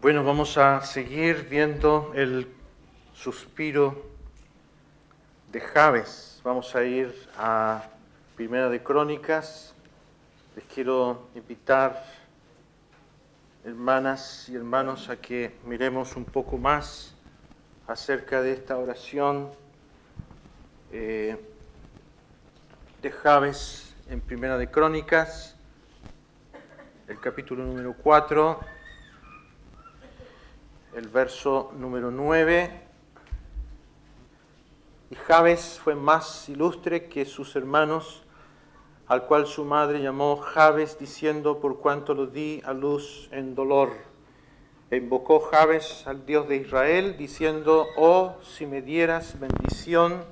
Bueno, vamos a seguir viendo el suspiro de Javes. Vamos a ir a Primera de Crónicas. Les quiero invitar, hermanas y hermanos, a que miremos un poco más acerca de esta oración eh, de Javes en Primera de Crónicas, el capítulo número 4 el verso número 9. Y Jabes fue más ilustre que sus hermanos, al cual su madre llamó Jabes, diciendo, por cuanto lo di a luz en dolor. E invocó Jabes al Dios de Israel, diciendo, oh, si me dieras bendición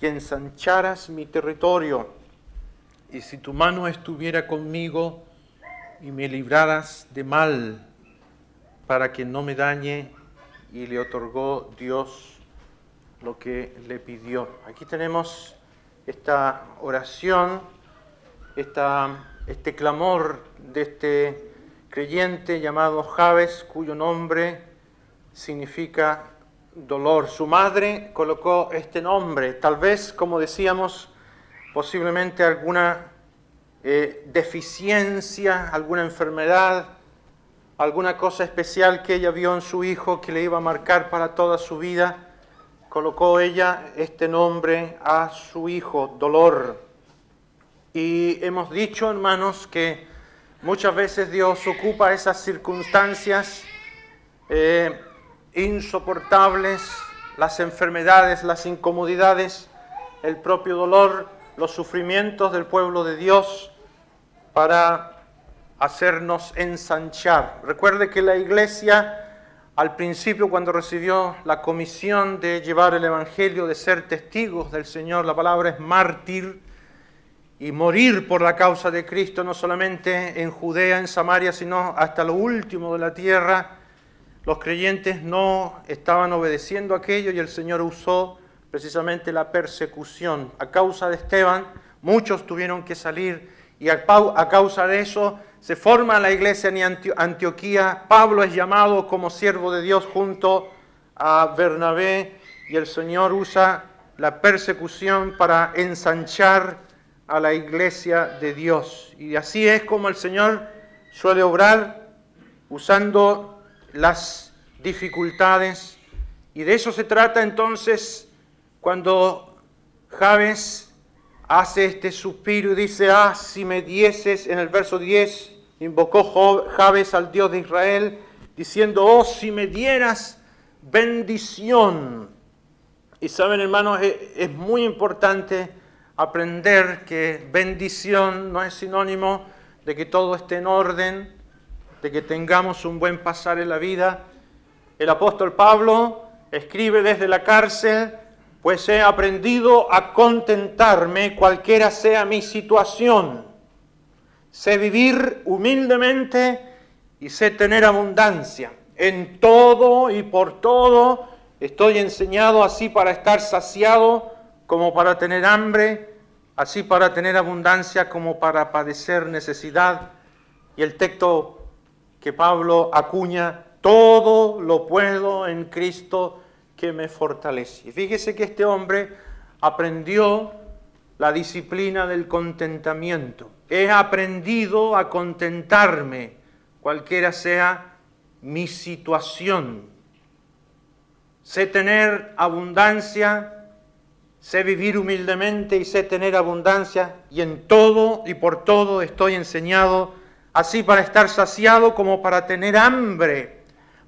y ensancharas mi territorio, y si tu mano estuviera conmigo y me libraras de mal para que no me dañe y le otorgó Dios lo que le pidió. Aquí tenemos esta oración, esta, este clamor de este creyente llamado Javes, cuyo nombre significa dolor. Su madre colocó este nombre, tal vez, como decíamos, posiblemente alguna eh, deficiencia, alguna enfermedad, alguna cosa especial que ella vio en su hijo que le iba a marcar para toda su vida, colocó ella este nombre a su hijo, dolor. Y hemos dicho, hermanos, que muchas veces Dios ocupa esas circunstancias eh, insoportables, las enfermedades, las incomodidades, el propio dolor, los sufrimientos del pueblo de Dios para hacernos ensanchar. Recuerde que la iglesia al principio cuando recibió la comisión de llevar el Evangelio, de ser testigos del Señor, la palabra es mártir y morir por la causa de Cristo, no solamente en Judea, en Samaria, sino hasta lo último de la tierra. Los creyentes no estaban obedeciendo aquello y el Señor usó precisamente la persecución. A causa de Esteban, muchos tuvieron que salir y a causa de eso se forma la iglesia en Antioquía, Pablo es llamado como siervo de Dios junto a Bernabé y el Señor usa la persecución para ensanchar a la iglesia de Dios. Y así es como el Señor suele obrar usando las dificultades. Y de eso se trata entonces cuando Javes hace este suspiro y dice, ah, si me dieses, en el verso 10, invocó Jabes al Dios de Israel, diciendo, oh, si me dieras bendición. Y saben, hermanos, es muy importante aprender que bendición no es sinónimo de que todo esté en orden, de que tengamos un buen pasar en la vida. El apóstol Pablo escribe desde la cárcel, pues he aprendido a contentarme cualquiera sea mi situación. Sé vivir humildemente y sé tener abundancia. En todo y por todo estoy enseñado así para estar saciado como para tener hambre, así para tener abundancia como para padecer necesidad. Y el texto que Pablo acuña, todo lo puedo en Cristo que me fortalece. Fíjese que este hombre aprendió la disciplina del contentamiento. He aprendido a contentarme, cualquiera sea mi situación. Sé tener abundancia, sé vivir humildemente y sé tener abundancia, y en todo y por todo estoy enseñado, así para estar saciado como para tener hambre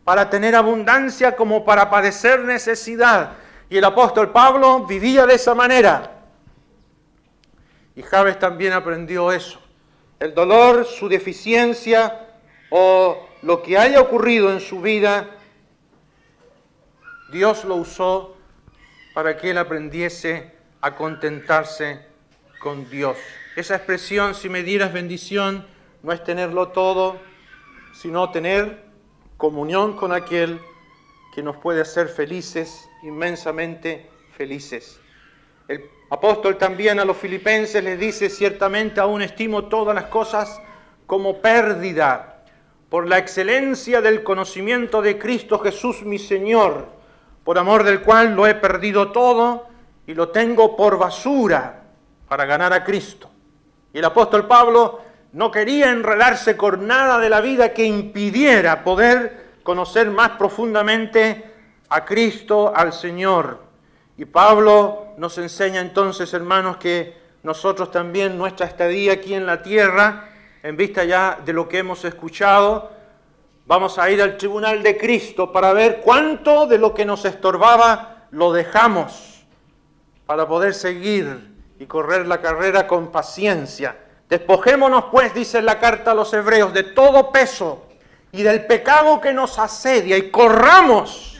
para tener abundancia como para padecer necesidad. Y el apóstol Pablo vivía de esa manera. Y Javes también aprendió eso. El dolor, su deficiencia o lo que haya ocurrido en su vida, Dios lo usó para que él aprendiese a contentarse con Dios. Esa expresión, si me dieras bendición, no es tenerlo todo, sino tener comunión con aquel que nos puede hacer felices, inmensamente felices. El apóstol también a los filipenses les dice, ciertamente aún estimo todas las cosas como pérdida por la excelencia del conocimiento de Cristo Jesús mi Señor, por amor del cual lo he perdido todo y lo tengo por basura para ganar a Cristo. Y el apóstol Pablo no quería enredarse con nada de la vida que impidiera poder conocer más profundamente a Cristo, al Señor. Y Pablo nos enseña entonces, hermanos, que nosotros también nuestra estadía aquí en la tierra, en vista ya de lo que hemos escuchado, vamos a ir al tribunal de Cristo para ver cuánto de lo que nos estorbaba lo dejamos para poder seguir y correr la carrera con paciencia. Despojémonos pues, dice la carta a los hebreos, de todo peso y del pecado que nos asedia y corramos,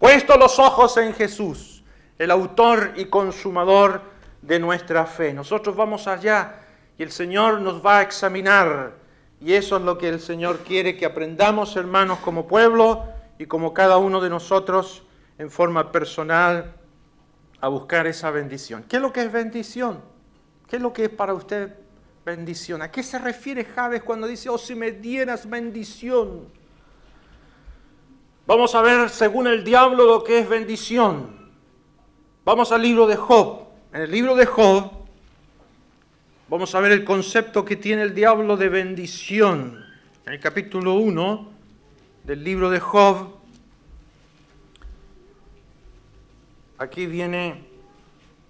puesto los ojos en Jesús, el autor y consumador de nuestra fe. Nosotros vamos allá y el Señor nos va a examinar. Y eso es lo que el Señor quiere que aprendamos, hermanos, como pueblo y como cada uno de nosotros en forma personal a buscar esa bendición. ¿Qué es lo que es bendición? ¿Qué es lo que es para usted bendición? ¿A qué se refiere Javes cuando dice, oh, si me dieras bendición? Vamos a ver, según el diablo, lo que es bendición. Vamos al libro de Job. En el libro de Job vamos a ver el concepto que tiene el diablo de bendición. En el capítulo 1 del libro de Job, Aquí viene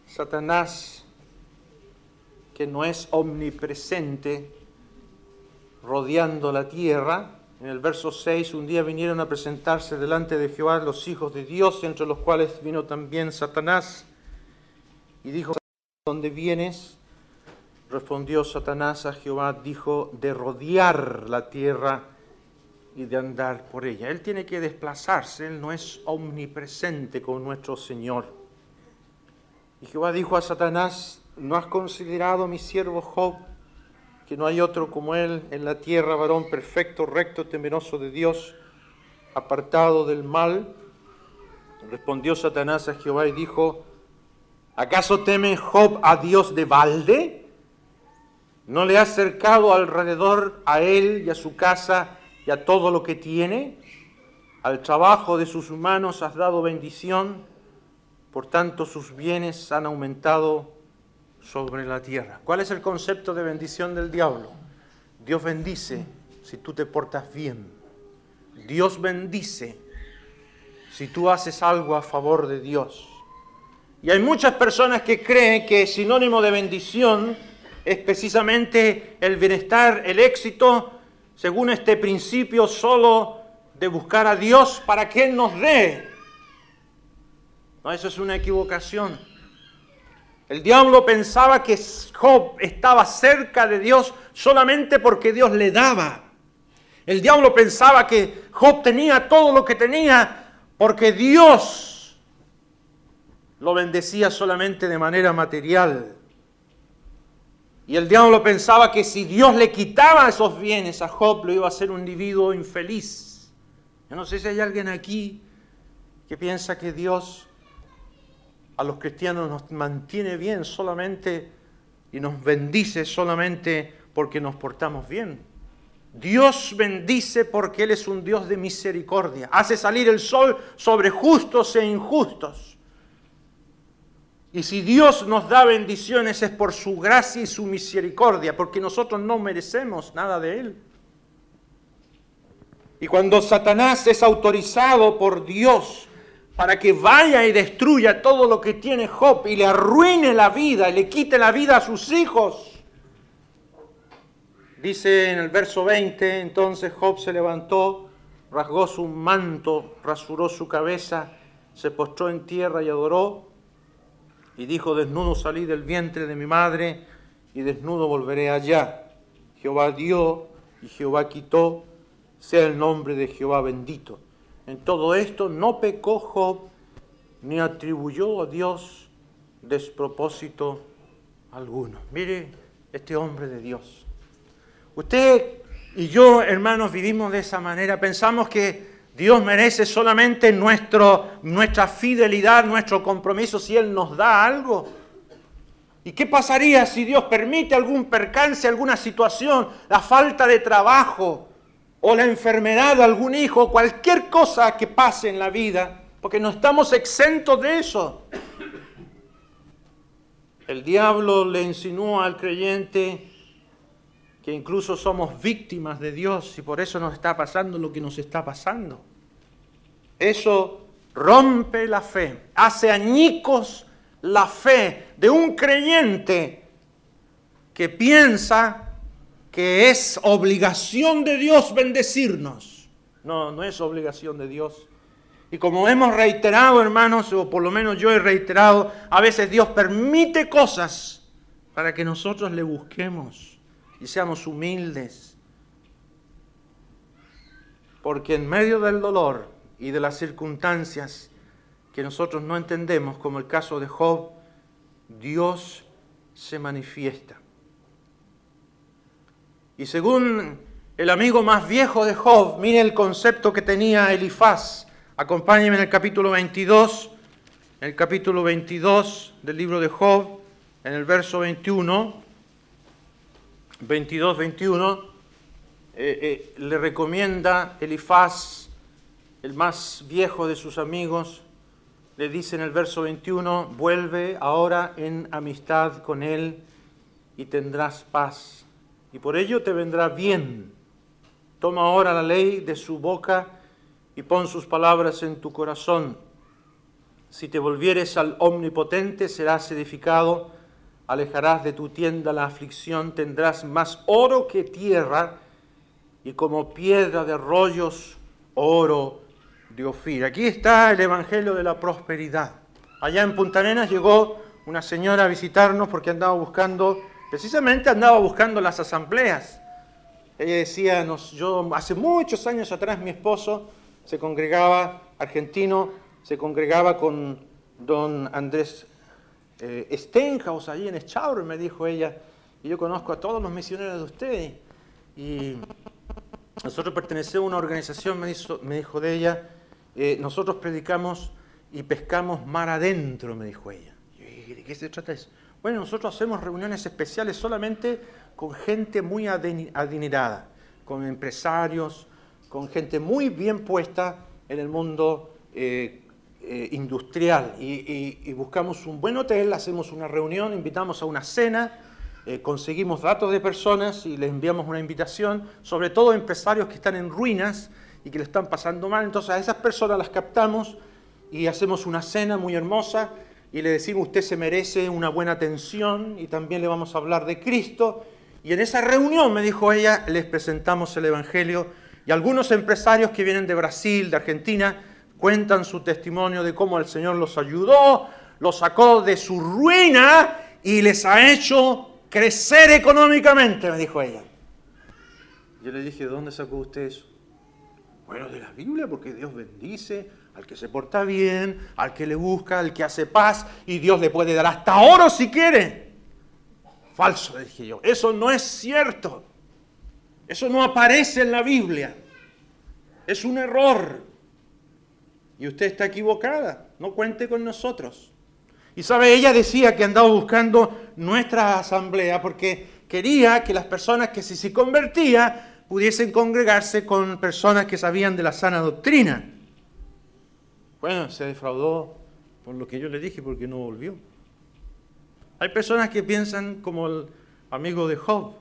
Satanás, que no es omnipresente, rodeando la tierra. En el verso 6, un día vinieron a presentarse delante de Jehová los hijos de Dios, entre los cuales vino también Satanás. Y dijo, ¿dónde vienes? Respondió Satanás a Jehová, dijo, de rodear la tierra y de andar por ella. Él tiene que desplazarse, Él no es omnipresente con nuestro Señor. Y Jehová dijo a Satanás, ¿no has considerado mi siervo Job, que no hay otro como él en la tierra, varón perfecto, recto, temeroso de Dios, apartado del mal? Respondió Satanás a Jehová y dijo, ¿acaso teme Job a Dios de balde? ¿No le ha cercado alrededor a él y a su casa y a todo lo que tiene. Al trabajo de sus manos has dado bendición, por tanto sus bienes han aumentado sobre la tierra. ¿Cuál es el concepto de bendición del diablo? Dios bendice si tú te portas bien. Dios bendice si tú haces algo a favor de Dios. Y hay muchas personas que creen que sinónimo de bendición es precisamente el bienestar, el éxito según este principio solo de buscar a Dios para que Él nos dé. No, eso es una equivocación. El diablo pensaba que Job estaba cerca de Dios solamente porque Dios le daba. El diablo pensaba que Job tenía todo lo que tenía porque Dios lo bendecía solamente de manera material. Y el diablo pensaba que si Dios le quitaba esos bienes a Job, lo iba a hacer un individuo infeliz. Yo no sé si hay alguien aquí que piensa que Dios a los cristianos nos mantiene bien solamente y nos bendice solamente porque nos portamos bien. Dios bendice porque Él es un Dios de misericordia. Hace salir el sol sobre justos e injustos. Y si Dios nos da bendiciones es por su gracia y su misericordia, porque nosotros no merecemos nada de Él. Y cuando Satanás es autorizado por Dios para que vaya y destruya todo lo que tiene Job y le arruine la vida y le quite la vida a sus hijos, dice en el verso 20, entonces Job se levantó, rasgó su manto, rasuró su cabeza, se postró en tierra y adoró y dijo, desnudo salí del vientre de mi madre y desnudo volveré allá. Jehová dio y Jehová quitó, sea el nombre de Jehová bendito. En todo esto no pecó Job ni atribuyó a Dios despropósito alguno. Mire este hombre de Dios. Usted y yo, hermanos, vivimos de esa manera. Pensamos que Dios merece solamente nuestro, nuestra fidelidad, nuestro compromiso si Él nos da algo. ¿Y qué pasaría si Dios permite algún percance, alguna situación, la falta de trabajo o la enfermedad de algún hijo, cualquier cosa que pase en la vida, porque no estamos exentos de eso. El diablo le insinúa al creyente que incluso somos víctimas de Dios y por eso nos está pasando lo que nos está pasando. Eso rompe la fe, hace añicos la fe de un creyente que piensa que es obligación de Dios bendecirnos. No, no es obligación de Dios. Y como hemos reiterado, hermanos, o por lo menos yo he reiterado, a veces Dios permite cosas para que nosotros le busquemos y seamos humildes. Porque en medio del dolor y de las circunstancias que nosotros no entendemos, como el caso de Job, Dios se manifiesta. Y según el amigo más viejo de Job, mire el concepto que tenía Elifaz. Acompáñenme en el capítulo 22, en el capítulo 22 del libro de Job, en el verso 21, 22, 21, le recomienda Elifaz, el más viejo de sus amigos, le dice en el verso 21, vuelve ahora en amistad con él y tendrás paz, y por ello te vendrá bien. Toma ahora la ley de su boca y pon sus palabras en tu corazón. Si te volvieres al Omnipotente, serás edificado, alejarás de tu tienda la aflicción, tendrás más oro que tierra, y como piedra de rollos, oro de Ofir. Aquí está el Evangelio de la Prosperidad. Allá en Punta Arenas llegó una señora a visitarnos porque andaba buscando, precisamente andaba buscando las asambleas. Ella decía, yo hace muchos años atrás mi esposo se congregaba, argentino, se congregaba con don Andrés eh, Stenhouse allí en Echauro, me dijo ella, y yo conozco a todos los misioneros de ustedes. Y nosotros pertenecemos a una organización, me, dijo de ella, eh, nosotros predicamos y pescamos mar adentro, me dijo ella. ¿Y de qué se trata eso? Bueno, nosotros hacemos reuniones especiales solamente con gente muy adinerada, con empresarios, con gente muy bien puesta en el mundo eh, eh, industrial. Y, buscamos un buen hotel, hacemos una reunión, invitamos a una cena, conseguimos datos de personas y les enviamos una invitación, sobre todo empresarios que están en ruinas y que le están pasando mal. Entonces a esas personas las captamos y hacemos una cena muy hermosa y le decimos, usted se merece una buena atención y también le vamos a hablar de Cristo. Y en esa reunión, me dijo ella, les presentamos el Evangelio y algunos empresarios que vienen de Brasil, de Argentina, cuentan su testimonio de cómo el Señor los ayudó, los sacó de su ruina y les ha hecho crecer económicamente, me dijo ella. Yo le dije, ¿de dónde sacó usted eso? Bueno, de la Biblia, porque Dios bendice al que se porta bien, al que le busca, al que hace paz, y Dios le puede dar hasta oro si quiere. Falso, dije yo. Eso no es cierto. Eso no aparece en la Biblia. Es un error. Y usted está equivocada. No cuente con nosotros. Y sabe, ella decía que andaba buscando nuestra asamblea porque quería que las personas que si se convertían pudiesen congregarse con personas que sabían de la sana doctrina. Bueno, se defraudó por lo que yo le dije porque no volvió. Hay personas que piensan como el amigo de Job.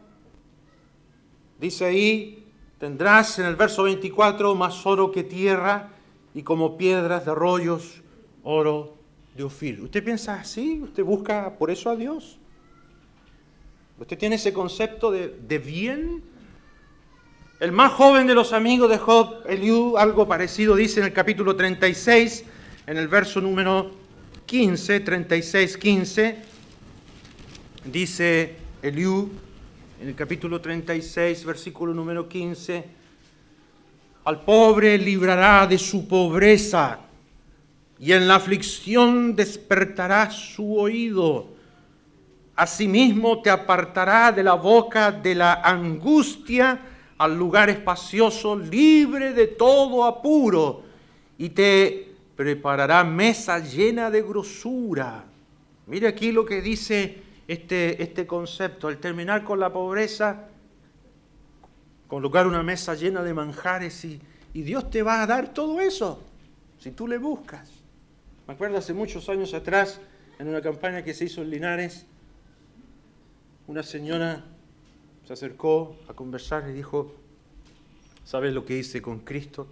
Dice ahí, tendrás en el verso 24 más oro que tierra y como piedras de arroyos, oro de Ofir. ¿Usted piensa así? ¿Usted busca por eso a Dios? ¿Usted tiene ese concepto de, de bien? El más joven de los amigos de Job, Eliú, algo parecido dice en el capítulo 36, en el verso número 15, 36, 15, dice Eliú, en el capítulo 36, versículo número 15, al pobre librará de su pobreza y en la aflicción despertará su oído. Asimismo te apartará de la boca de la angustia al lugar espacioso, libre de todo apuro, y te preparará mesa llena de grosura. Mire aquí lo que dice este, este concepto, el terminar con la pobreza, colocar una mesa llena de manjares y, y Dios te va a dar todo eso si tú le buscas. Me acuerdo hace muchos años atrás, en una campaña que se hizo en Linares, una señora se acercó a conversar y dijo, ¿sabes lo que hice con Cristo?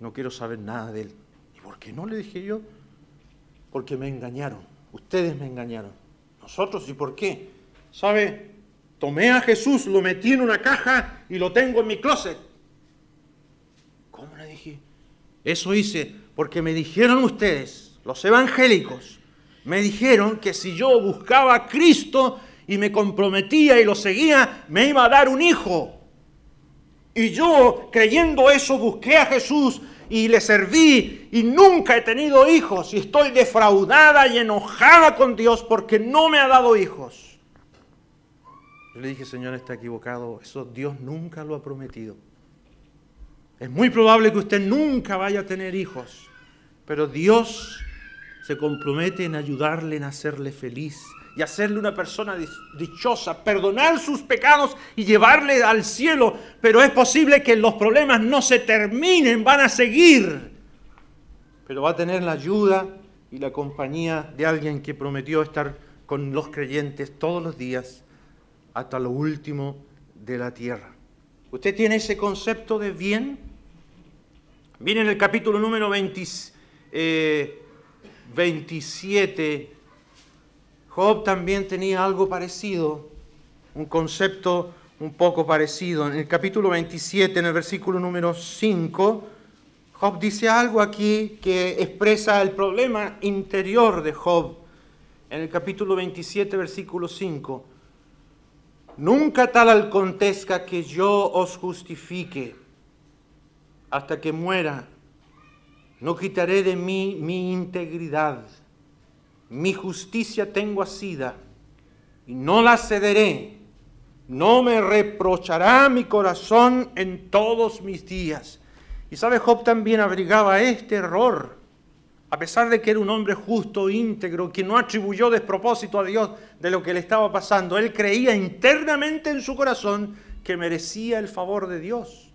No quiero saber nada de él. ¿Y por qué no? Le dije yo. Porque me engañaron. Ustedes me engañaron. Nosotros, ¿y por qué? ¿Sabe? Tomé a Jesús, lo metí en una caja y lo tengo en mi closet. ¿Cómo le dije? Eso hice porque me dijeron ustedes, los evangélicos, me dijeron que si yo buscaba a Cristo y me comprometía y lo seguía, me iba a dar un hijo. Y yo, creyendo eso, busqué a Jesús y le serví y nunca he tenido hijos y estoy defraudada y enojada con Dios porque no me ha dado hijos. Yo le dije, Señor, está equivocado, eso Dios nunca lo ha prometido. Es muy probable que usted nunca vaya a tener hijos, pero Dios se compromete en ayudarle, en hacerle feliz y hacerle una persona dichosa, perdonar sus pecados y llevarle al cielo. Pero es posible que los problemas no se terminen, van a seguir. Pero va a tener la ayuda y la compañía de alguien que prometió estar con los creyentes todos los días hasta lo último de la tierra. ¿Usted tiene ese concepto de bien? Miren el capítulo número 27 Job también tenía algo parecido, un concepto un poco parecido. En el capítulo 27, en el versículo número 5, Job dice algo aquí que expresa el problema interior de Job. En el capítulo 27, versículo 5, nunca tal acontezca que yo os justifique hasta que muera. No quitaré de mí mi integridad mi justicia tengo asida y no la cederé. No me reprochará mi corazón en todos mis días. Y sabe, Job también abrigaba este error. A pesar de que era un hombre justo, íntegro, que no atribuyó despropósito a Dios de lo que le estaba pasando, él creía internamente en su corazón que merecía el favor de Dios.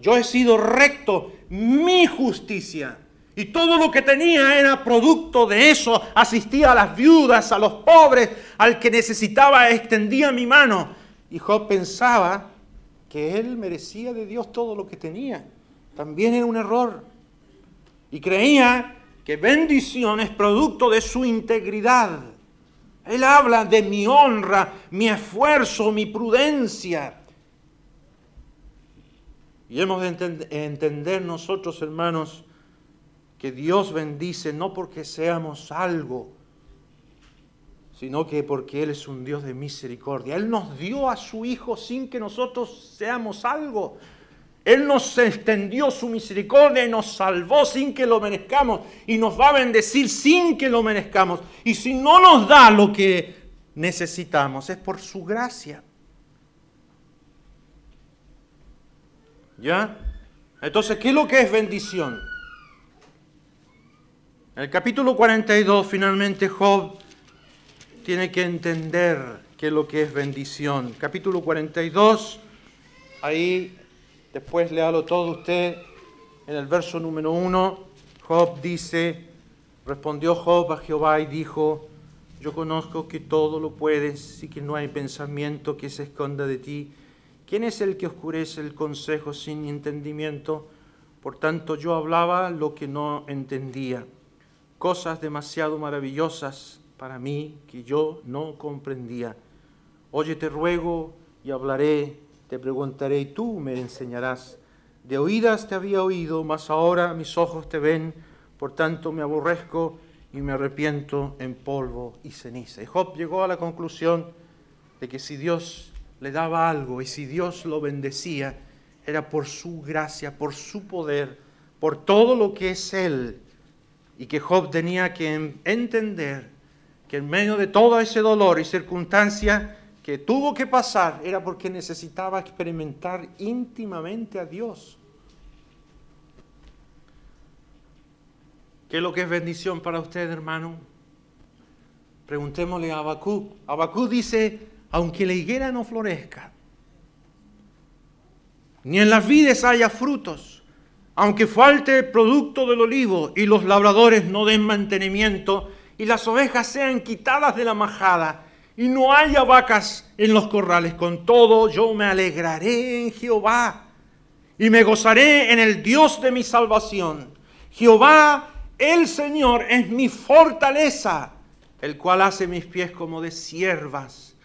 Yo he sido recto, mi justicia y todo lo que tenía era producto de eso. Asistía a las viudas, a los pobres, al que necesitaba, extendía mi mano. Y Job pensaba que él merecía de Dios todo lo que tenía. También era un error. Y creía que bendición es producto de su integridad. Él habla de mi honra, mi esfuerzo, mi prudencia. Y hemos de entender nosotros, hermanos, que Dios bendice no porque seamos algo, sino que porque Él es un Dios de misericordia. Él nos dio a su Hijo sin que nosotros seamos algo. Él nos extendió su misericordia y nos salvó sin que lo merezcamos y nos va a bendecir sin que lo merezcamos. Y si no nos da lo que necesitamos, es por su gracia. ¿Ya? Entonces, ¿qué es lo que es bendición? El capítulo 42, finalmente, Job tiene que entender qué es lo que es bendición. Capítulo 42, ahí después léalo todo usted. En el verso número 1, Job dice, respondió Job a Jehová y dijo, yo conozco que todo lo puedes y que no hay pensamiento que se esconda de ti. ¿Quién es el que oscurece el consejo sin entendimiento? Por tanto, yo hablaba lo que no entendía cosas demasiado maravillosas para mí que yo no comprendía. Oye, te ruego y hablaré, te preguntaré y tú me enseñarás. De oídas te había oído, mas ahora mis ojos te ven, por tanto me aborrezco y me arrepiento en polvo y ceniza. Y Job llegó a la conclusión de que si Dios le daba algo y si Dios lo bendecía, era por su gracia, por su poder, por todo lo que es Él y que Job tenía que entender que en medio de todo ese dolor y circunstancia que tuvo que pasar era porque necesitaba experimentar íntimamente a Dios. ¿Qué es lo que es bendición para usted, hermano? Preguntémosle a Abacú. Abacú dice, aunque la higuera no florezca, ni en las vides haya frutos, aunque falte el producto del olivo y los labradores no den mantenimiento y las ovejas sean quitadas de la majada y no haya vacas en los corrales, con todo yo me alegraré en Jehová y me gozaré en el Dios de mi salvación. Jehová, el Señor, es mi fortaleza, el cual hace mis pies como de siervas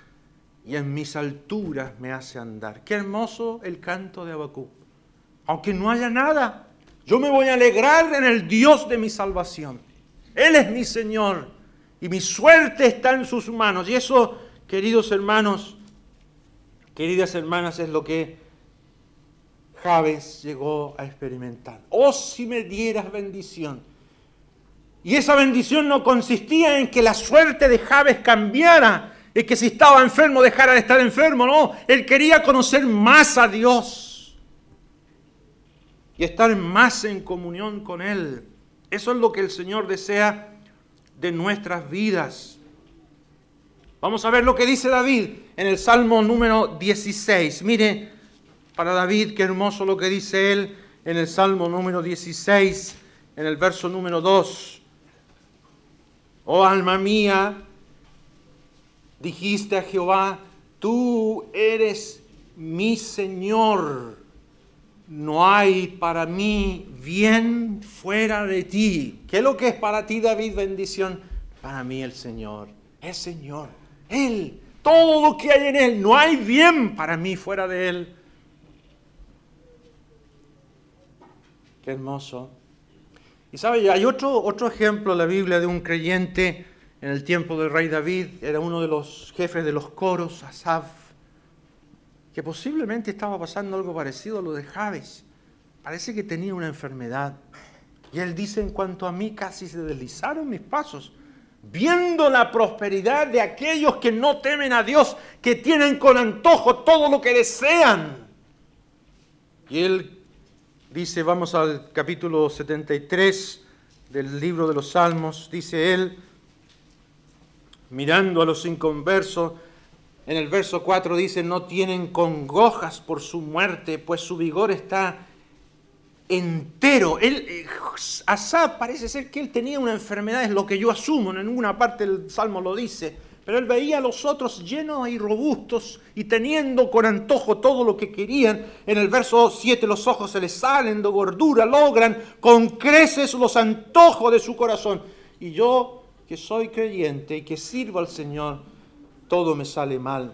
y en mis alturas me hace andar. Qué hermoso el canto de Abacú. Aunque no haya nada, yo me voy a alegrar en el Dios de mi salvación. Él es mi Señor y mi suerte está en sus manos. Y eso, queridos hermanos, queridas hermanas, es lo que Javes llegó a experimentar. Oh, si me dieras bendición. Y esa bendición no consistía en que la suerte de Javes cambiara, y que si estaba enfermo dejara de estar enfermo, no. Él quería conocer más a Dios y estar más en comunión con Él. Eso es lo que el Señor desea de nuestras vidas. Vamos a ver lo que dice David en el Salmo número 16. Mire, para David, qué hermoso lo que dice él en el Salmo número 16, en el verso número 2. Oh alma mía, dijiste a Jehová, tú eres mi Señor, no hay para mí bien fuera de ti. ¿Qué es lo que es para ti, David, bendición? Para mí el Señor, el Señor, Él, todo lo que hay en Él, no hay bien para mí fuera de Él. Qué hermoso. Y sabe, hay otro, otro ejemplo en la Biblia de un creyente en el tiempo del rey David, era uno de los jefes de los coros, Asaf, que posiblemente estaba pasando algo parecido a lo de Javes. Parece que tenía una enfermedad. Y él dice, en cuanto a mí, casi se deslizaron mis pasos, viendo la prosperidad de aquellos que no temen a Dios, que tienen con antojo todo lo que desean. Y él Dice, vamos al capítulo 73 del libro de los Salmos, dice él, mirando a los inconversos, en el verso 4 dice, no tienen congojas por su muerte, pues su vigor está entero. Él, eh, Asaf parece ser que él tenía una enfermedad, es lo que yo asumo, en ninguna parte del Salmo lo dice, pero él veía a los otros llenos y robustos y teniendo con antojo todo lo que querían. En el verso 7 los ojos se les salen de gordura, logran con creces los antojos de su corazón. Y yo que soy creyente y que sirvo al Señor, todo me sale mal.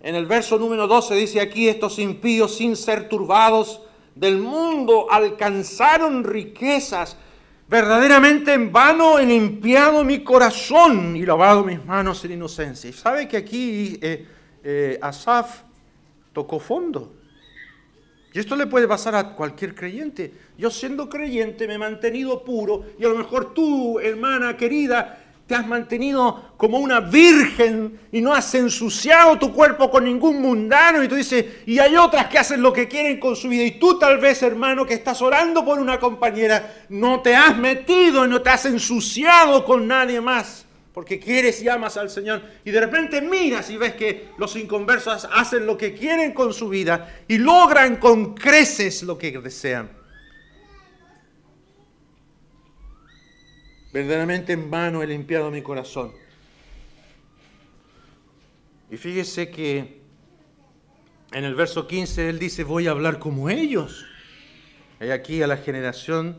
En el verso número 12 dice aquí, estos impíos sin ser turbados del mundo alcanzaron riquezas Verdaderamente en vano he limpiado mi corazón y lavado mis manos en inocencia. Y sabe que aquí eh, eh, Asaf tocó fondo. Y esto le puede pasar a cualquier creyente. Yo siendo creyente me he mantenido puro y a lo mejor tú, hermana querida, te has mantenido como una virgen y no has ensuciado tu cuerpo con ningún mundano. Y tú dices, y hay otras que hacen lo que quieren con su vida. Y tú tal vez, hermano, que estás orando por una compañera, no te has metido y no te has ensuciado con nadie más. Porque quieres y amas al Señor. Y de repente miras y ves que los inconversos hacen lo que quieren con su vida y logran con creces lo que desean. Verdaderamente en vano he limpiado mi corazón. Y fíjese que en el verso 15 él dice, voy a hablar como ellos. Y aquí a la generación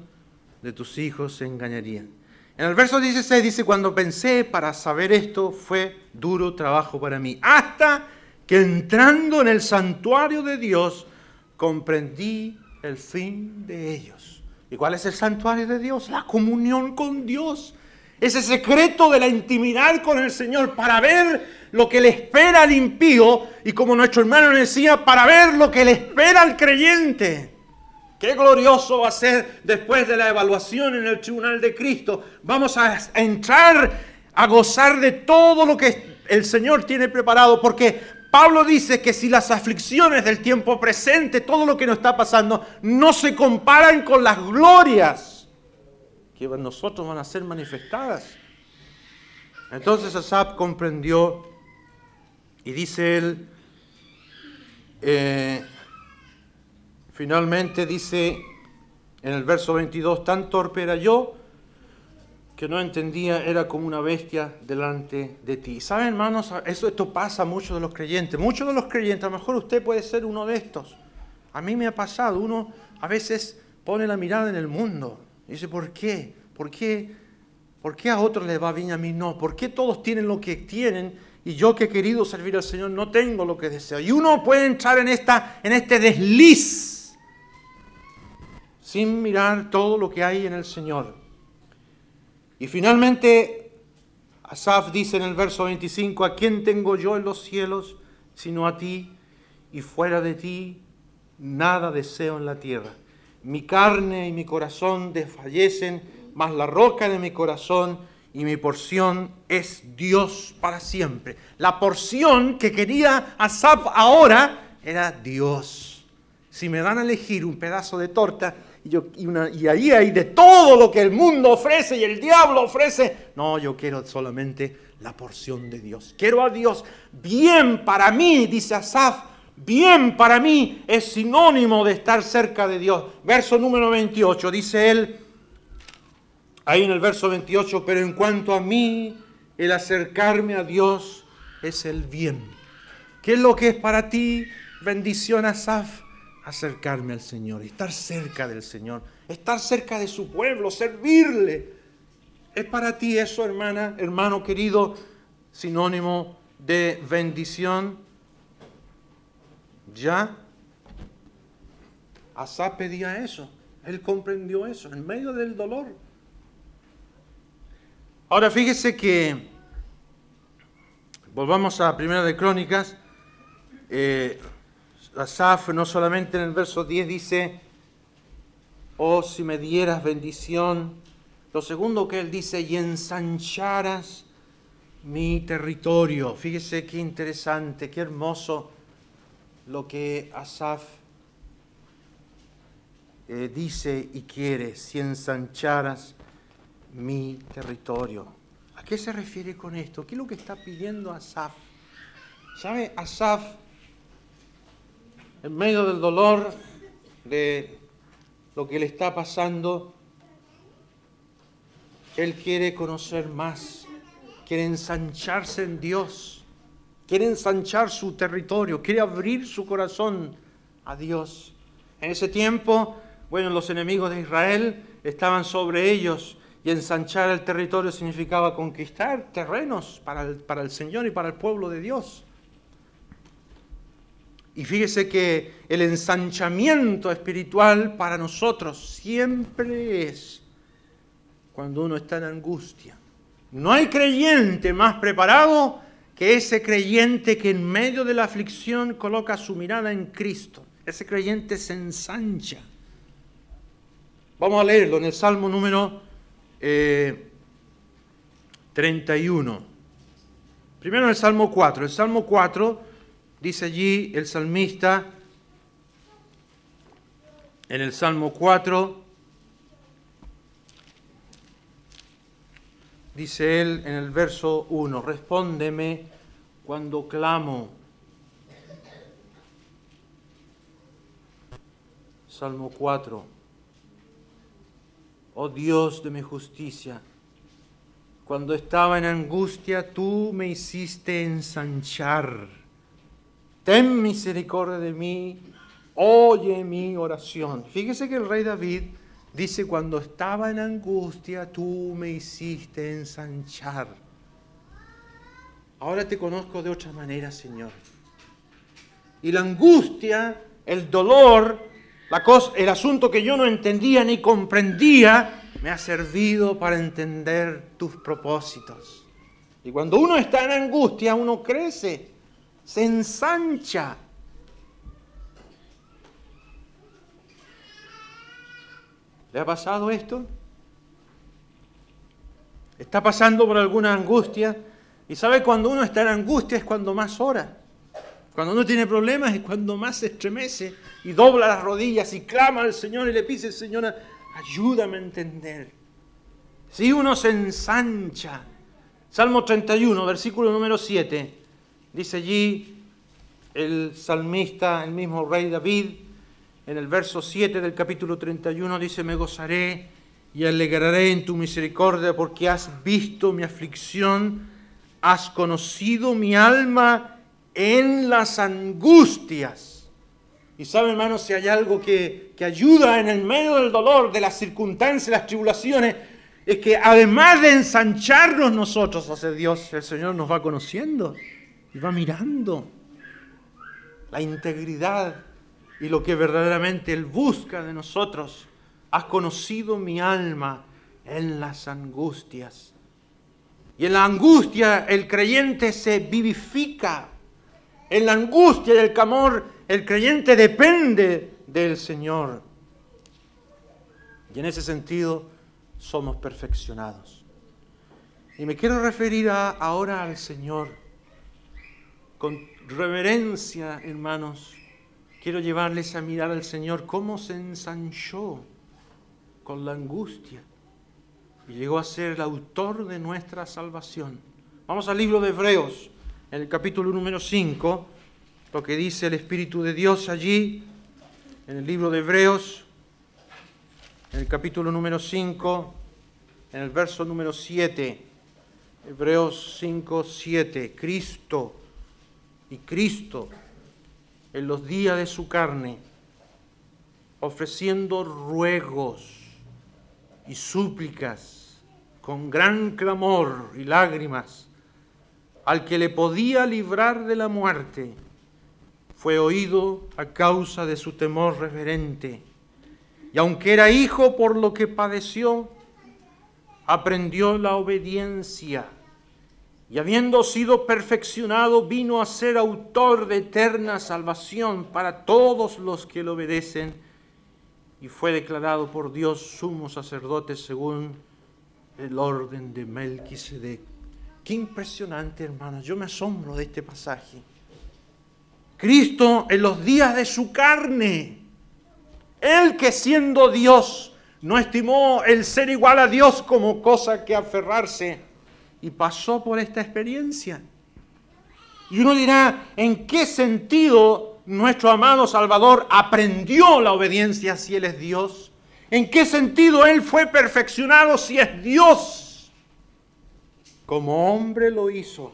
de tus hijos se engañarían. En el verso 16 dice, cuando pensé para saber esto fue duro trabajo para mí. Hasta que entrando en el santuario de Dios comprendí el fin de ellos. ¿Y cuál es el santuario de Dios? La comunión con Dios. Ese secreto de la intimidad con el Señor para ver lo que le espera al impío y como nuestro hermano decía, para ver lo que le espera al creyente. Qué glorioso va a ser después de la evaluación en el tribunal de Cristo. Vamos a entrar a gozar de todo lo que el Señor tiene preparado, porque Pablo dice que si las aflicciones del tiempo presente, todo lo que nos está pasando, no se comparan con las glorias que nosotros van a ser manifestadas. Entonces Asap comprendió y dice él, eh, Finalmente dice en el verso 22, tan torpe era yo que no entendía, era como una bestia delante de ti. ¿Saben, hermanos? Eso, esto pasa a muchos de los creyentes. Muchos de los creyentes, a lo mejor usted puede ser uno de estos. A mí me ha pasado, uno a veces pone la mirada en el mundo. dice, ¿por qué? ¿Por qué? ¿Por qué a otros les va bien y a mí no? ¿Por qué todos tienen lo que tienen y yo que he querido servir al Señor no tengo lo que deseo? Y uno puede entrar en, esta, en este desliz sin mirar todo lo que hay en el Señor. Y finalmente, Asaf dice en el verso 25, ¿a quién tengo yo en los cielos sino a ti? Y fuera de ti nada deseo en la tierra. Mi carne y mi corazón desfallecen, mas la roca de mi corazón y mi porción es Dios para siempre. La porción que quería Asaf ahora era Dios. Si me dan a elegir un pedazo de torta, y, ahí hay de todo lo que el mundo ofrece y el diablo ofrece. No, yo quiero solamente la porción de Dios. Quiero a Dios. Bien para mí, dice Asaf, bien para mí es sinónimo de estar cerca de Dios. Verso número 28, dice él, ahí en el verso 28, pero en cuanto a mí, el acercarme a Dios es el bien. ¿Qué es lo que es para ti bendición, Asaf? Acercarme al Señor, estar cerca del Señor, estar cerca de su pueblo, servirle. ¿Es para ti eso, hermana, hermano querido, sinónimo de bendición? Ya Asa pedía eso, él comprendió eso en medio del dolor. Ahora fíjese que, volvamos a Primera de Crónicas, eh, Asaf no solamente en el verso 10 dice, oh si me dieras bendición, lo segundo que él dice, y ensancharas mi territorio. Fíjese qué interesante, qué hermoso lo que Asaf eh, dice y quiere, si ensancharas mi territorio. ¿A qué se refiere con esto? ¿Qué es lo que está pidiendo Asaf? ¿Sabe? Asaf en medio del dolor de lo que le está pasando, Él quiere conocer más, quiere ensancharse en Dios, quiere ensanchar su territorio, quiere abrir su corazón a Dios. En ese tiempo, bueno, los enemigos de Israel estaban sobre ellos y ensanchar el territorio significaba conquistar terrenos para el, para el Señor y para el pueblo de Dios. Y fíjese que el ensanchamiento espiritual para nosotros siempre es cuando uno está en angustia. No hay creyente más preparado que ese creyente que en medio de la aflicción coloca su mirada en Cristo. Ese creyente se ensancha. Vamos a leerlo en el Salmo número 31. Eh, Primero en el Salmo 4. El Salmo 4 Dice allí el salmista en el Salmo 4, dice él en el verso 1, respóndeme cuando clamo. Salmo 4, oh Dios de mi justicia, cuando estaba en angustia tú me hiciste ensanchar ten misericordia de mí, oye mi oración. Fíjese que el rey David dice, cuando estaba en angustia, tú me hiciste ensanchar. Ahora te conozco de otra manera, Señor. Y la angustia, el dolor, la cosa, el asunto que yo no entendía ni comprendía, me ha servido para entender tus propósitos. Y cuando uno está en angustia, uno crece se ensancha. ¿Le ha pasado esto? ¿Está pasando por alguna angustia? Y sabe, cuando uno está en angustia es cuando más ora. Cuando uno tiene problemas es cuando más se estremece y dobla las rodillas y clama al Señor y le pide, Señor, ayúdame a entender. Si uno se ensancha. Salmo 31, versículo número 7. Dice allí el salmista, el mismo rey David, en el verso 7 del capítulo 31 dice, me gozaré y alegraré en tu misericordia porque has visto mi aflicción, has conocido mi alma en las angustias. Y saben, hermanos, si hay algo que, que ayuda en el medio del dolor, de las circunstancias, las tribulaciones, es que además de ensancharnos nosotros hacia Dios, el Señor nos va conociendo y va mirando la integridad y lo que verdaderamente Él busca de nosotros. Has conocido mi alma en las angustias. Y en la angustia el creyente se vivifica. En la angustia y el clamor el creyente depende del Señor. Y en ese sentido somos perfeccionados. Y me quiero referir ahora al Señor. Con reverencia, hermanos, quiero llevarles a mirar al Señor cómo se ensanchó con la angustia y llegó a ser el autor de nuestra salvación. Vamos al libro de Hebreos, en el capítulo número 5, lo que dice el Espíritu de Dios allí, en el libro de Hebreos, en el capítulo número 5, en el verso número 7, Hebreos 5, 7, Cristo y Cristo en los días de su carne, ofreciendo ruegos y súplicas con gran clamor y lágrimas al que le podía librar de la muerte, fue oído a causa de su temor reverente. Y aunque era hijo por lo que padeció, aprendió la obediencia. Y habiendo sido perfeccionado, vino a ser autor de eterna salvación para todos los que le obedecen y fue declarado por Dios sumo sacerdote según el orden de Melquisedec. Qué impresionante, hermanos. Yo me asombro de este pasaje. Cristo en los días de su carne, Él que siendo Dios, no estimó el ser igual a Dios como cosa que aferrarse y pasó por esta experiencia. Y uno dirá, ¿en qué sentido nuestro amado Salvador aprendió la obediencia si Él es Dios? ¿En qué sentido Él fue perfeccionado si es Dios? Como hombre lo hizo.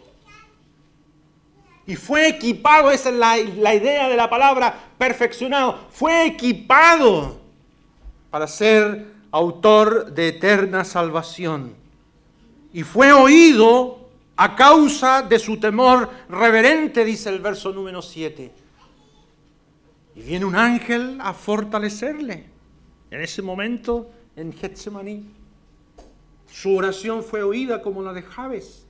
Y fue equipado, esa es la, la idea de la palabra perfeccionado, fue equipado para ser autor de eterna salvación. Y fue oído a causa de su temor reverente, dice el verso número 7. Y viene un ángel a fortalecerle. En ese momento, en Getsemaní, su oración fue oída como la de Javes.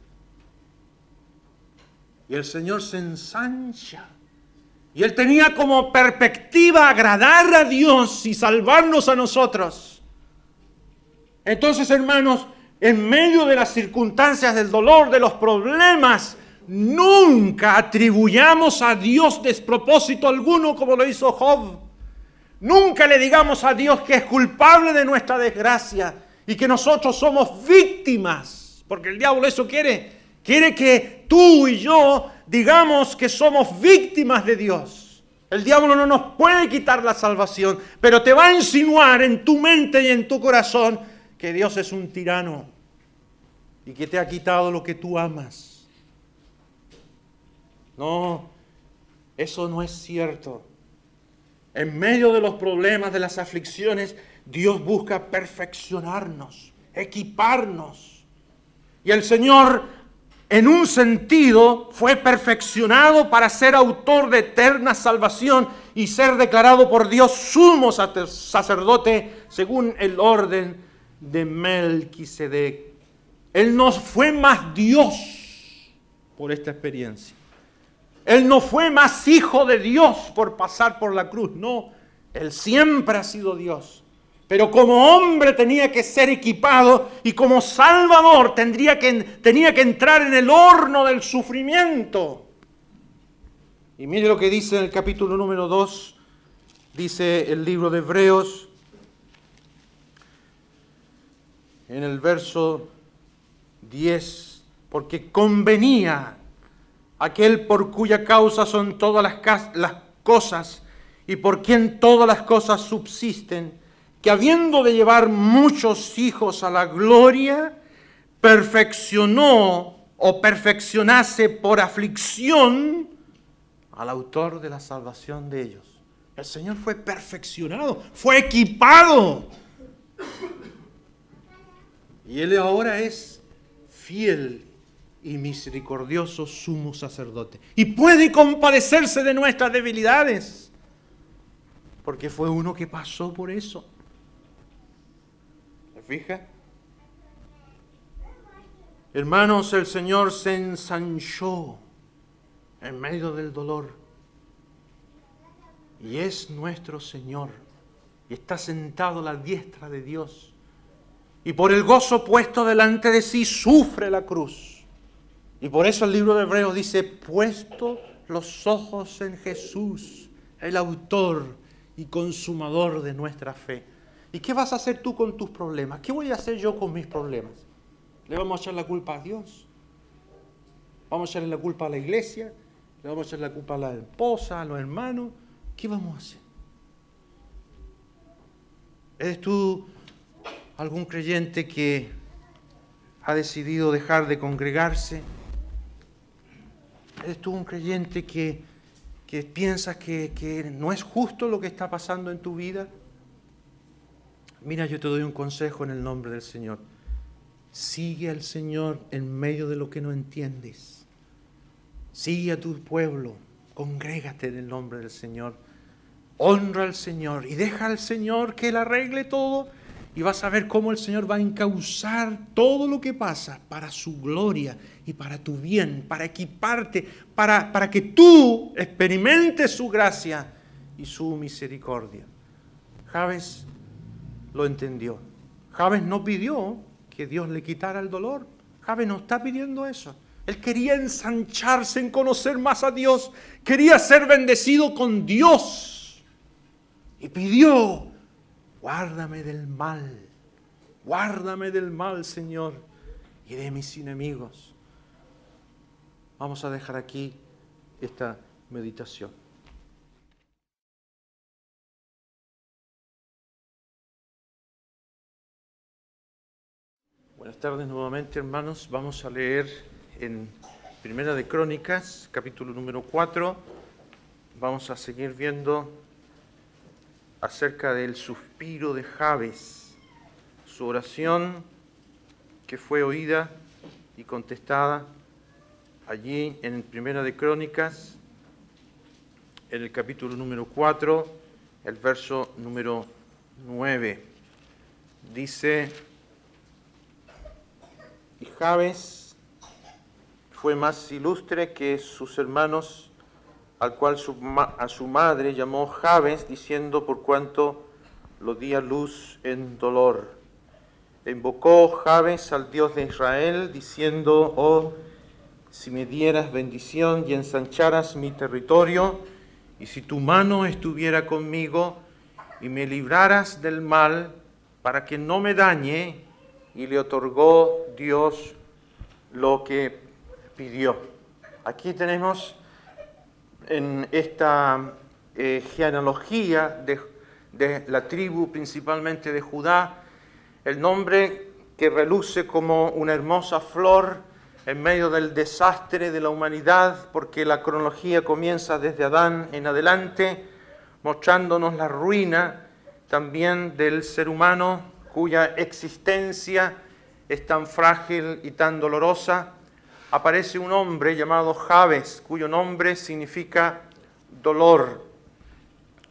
Y el Señor se ensancha. Y él tenía como perspectiva agradar a Dios y salvarnos a nosotros. Entonces, hermanos, en medio de las circunstancias del dolor, de los problemas, Nunca atribuyamos a Dios despropósito alguno como lo hizo Job. Nunca le digamos a Dios que es culpable de nuestra desgracia y que nosotros somos víctimas, porque el diablo eso quiere. Quiere que tú y yo digamos que somos víctimas de Dios. El diablo no nos puede quitar la salvación, pero te va a insinuar en tu mente y en tu corazón que Dios es un tirano y que te ha quitado lo que tú amas. No, eso no es cierto. En medio de los problemas, de las aflicciones, Dios busca perfeccionarnos, equiparnos. Y el Señor, en un sentido, fue perfeccionado para ser autor de eterna salvación y ser declarado por Dios sumo sacerdote según el orden de Melquisedec. Él nos fue más Dios por esta experiencia. Él no fue más hijo de Dios por pasar por la cruz, no. Él siempre ha sido Dios. Pero como hombre tenía que ser equipado y como salvador tendría que, tenía que entrar en el horno del sufrimiento. Y mire lo que dice en el capítulo número 2, dice el libro de Hebreos, en el verso 10, porque convenía aquel por cuya causa son todas las, las cosas, y por quien todas las cosas subsisten, que habiendo de llevar muchos hijos a la gloria, perfeccionó o perfeccionase por aflicción al autor de la salvación de ellos. El Señor fue perfeccionado, fue equipado. Y Él ahora es fiel y misericordioso sumo sacerdote. Y puede compadecerse de nuestras debilidades. Porque fue uno que pasó por eso. ¿Se fija? Hermanos, el Señor se ensanchó en medio del dolor. Y es nuestro Señor. Y está sentado a la diestra de Dios. Y por el gozo puesto delante de sí sufre la cruz. Y por eso el libro de Hebreos dice, puesto los ojos en Jesús, el autor y consumador de nuestra fe. ¿Y qué vas a hacer tú con tus problemas? ¿Qué voy a hacer yo con mis problemas? ¿Le vamos a echar la culpa a Dios? ¿Vamos a echarle la culpa a la iglesia? ¿Le vamos a echar la culpa a la esposa, a los hermanos? ¿Qué vamos a hacer? ¿Eres tú algún creyente que ha decidido dejar de congregarse? ¿Eres tú un creyente que, que piensas que, que no es justo lo que está pasando en tu vida? Mira, yo te doy un consejo en el nombre del Señor. Sigue al Señor en medio de lo que no entiendes. Sigue a tu pueblo, congrégate en el nombre del Señor. Honra al Señor y deja al Señor que Él arregle todo y vas a ver cómo el Señor va a encauzar todo lo que pasa para su gloria y para tu bien, para equiparte, para, para que tú experimentes su gracia y su misericordia. Javes lo entendió. Javes no pidió que Dios le quitara el dolor. Javes no está pidiendo eso. Él quería ensancharse en conocer más a Dios. Quería ser bendecido con Dios. Y pidió guárdame del mal, guárdame del mal, Señor, y de mis enemigos. Vamos a dejar aquí esta meditación. Buenas tardes nuevamente, hermanos. Vamos a leer en Primera de Crónicas, capítulo número 4. Vamos a seguir viendo acerca del suspiro de Javes, su oración que fue oída y contestada allí en Primera de Crónicas, en el capítulo número 4, el verso número 9. Dice, y Javes fue más ilustre que sus hermanos al cual a su madre llamó Javes, diciendo por cuanto lo di a luz en dolor. invocó Javes al Dios de Israel, diciendo, oh, si me dieras bendición y ensancharas mi territorio, y si tu mano estuviera conmigo y me libraras del mal, para que no me dañe, y le otorgó Dios lo que pidió. Aquí tenemos en esta eh, genealogía de, de la tribu principalmente de Judá, el nombre que reluce como una hermosa flor en medio del desastre de la humanidad, porque la cronología comienza desde Adán en adelante, mostrándonos la ruina también del ser humano cuya existencia es tan frágil y tan dolorosa aparece un hombre llamado Javes, cuyo nombre significa dolor.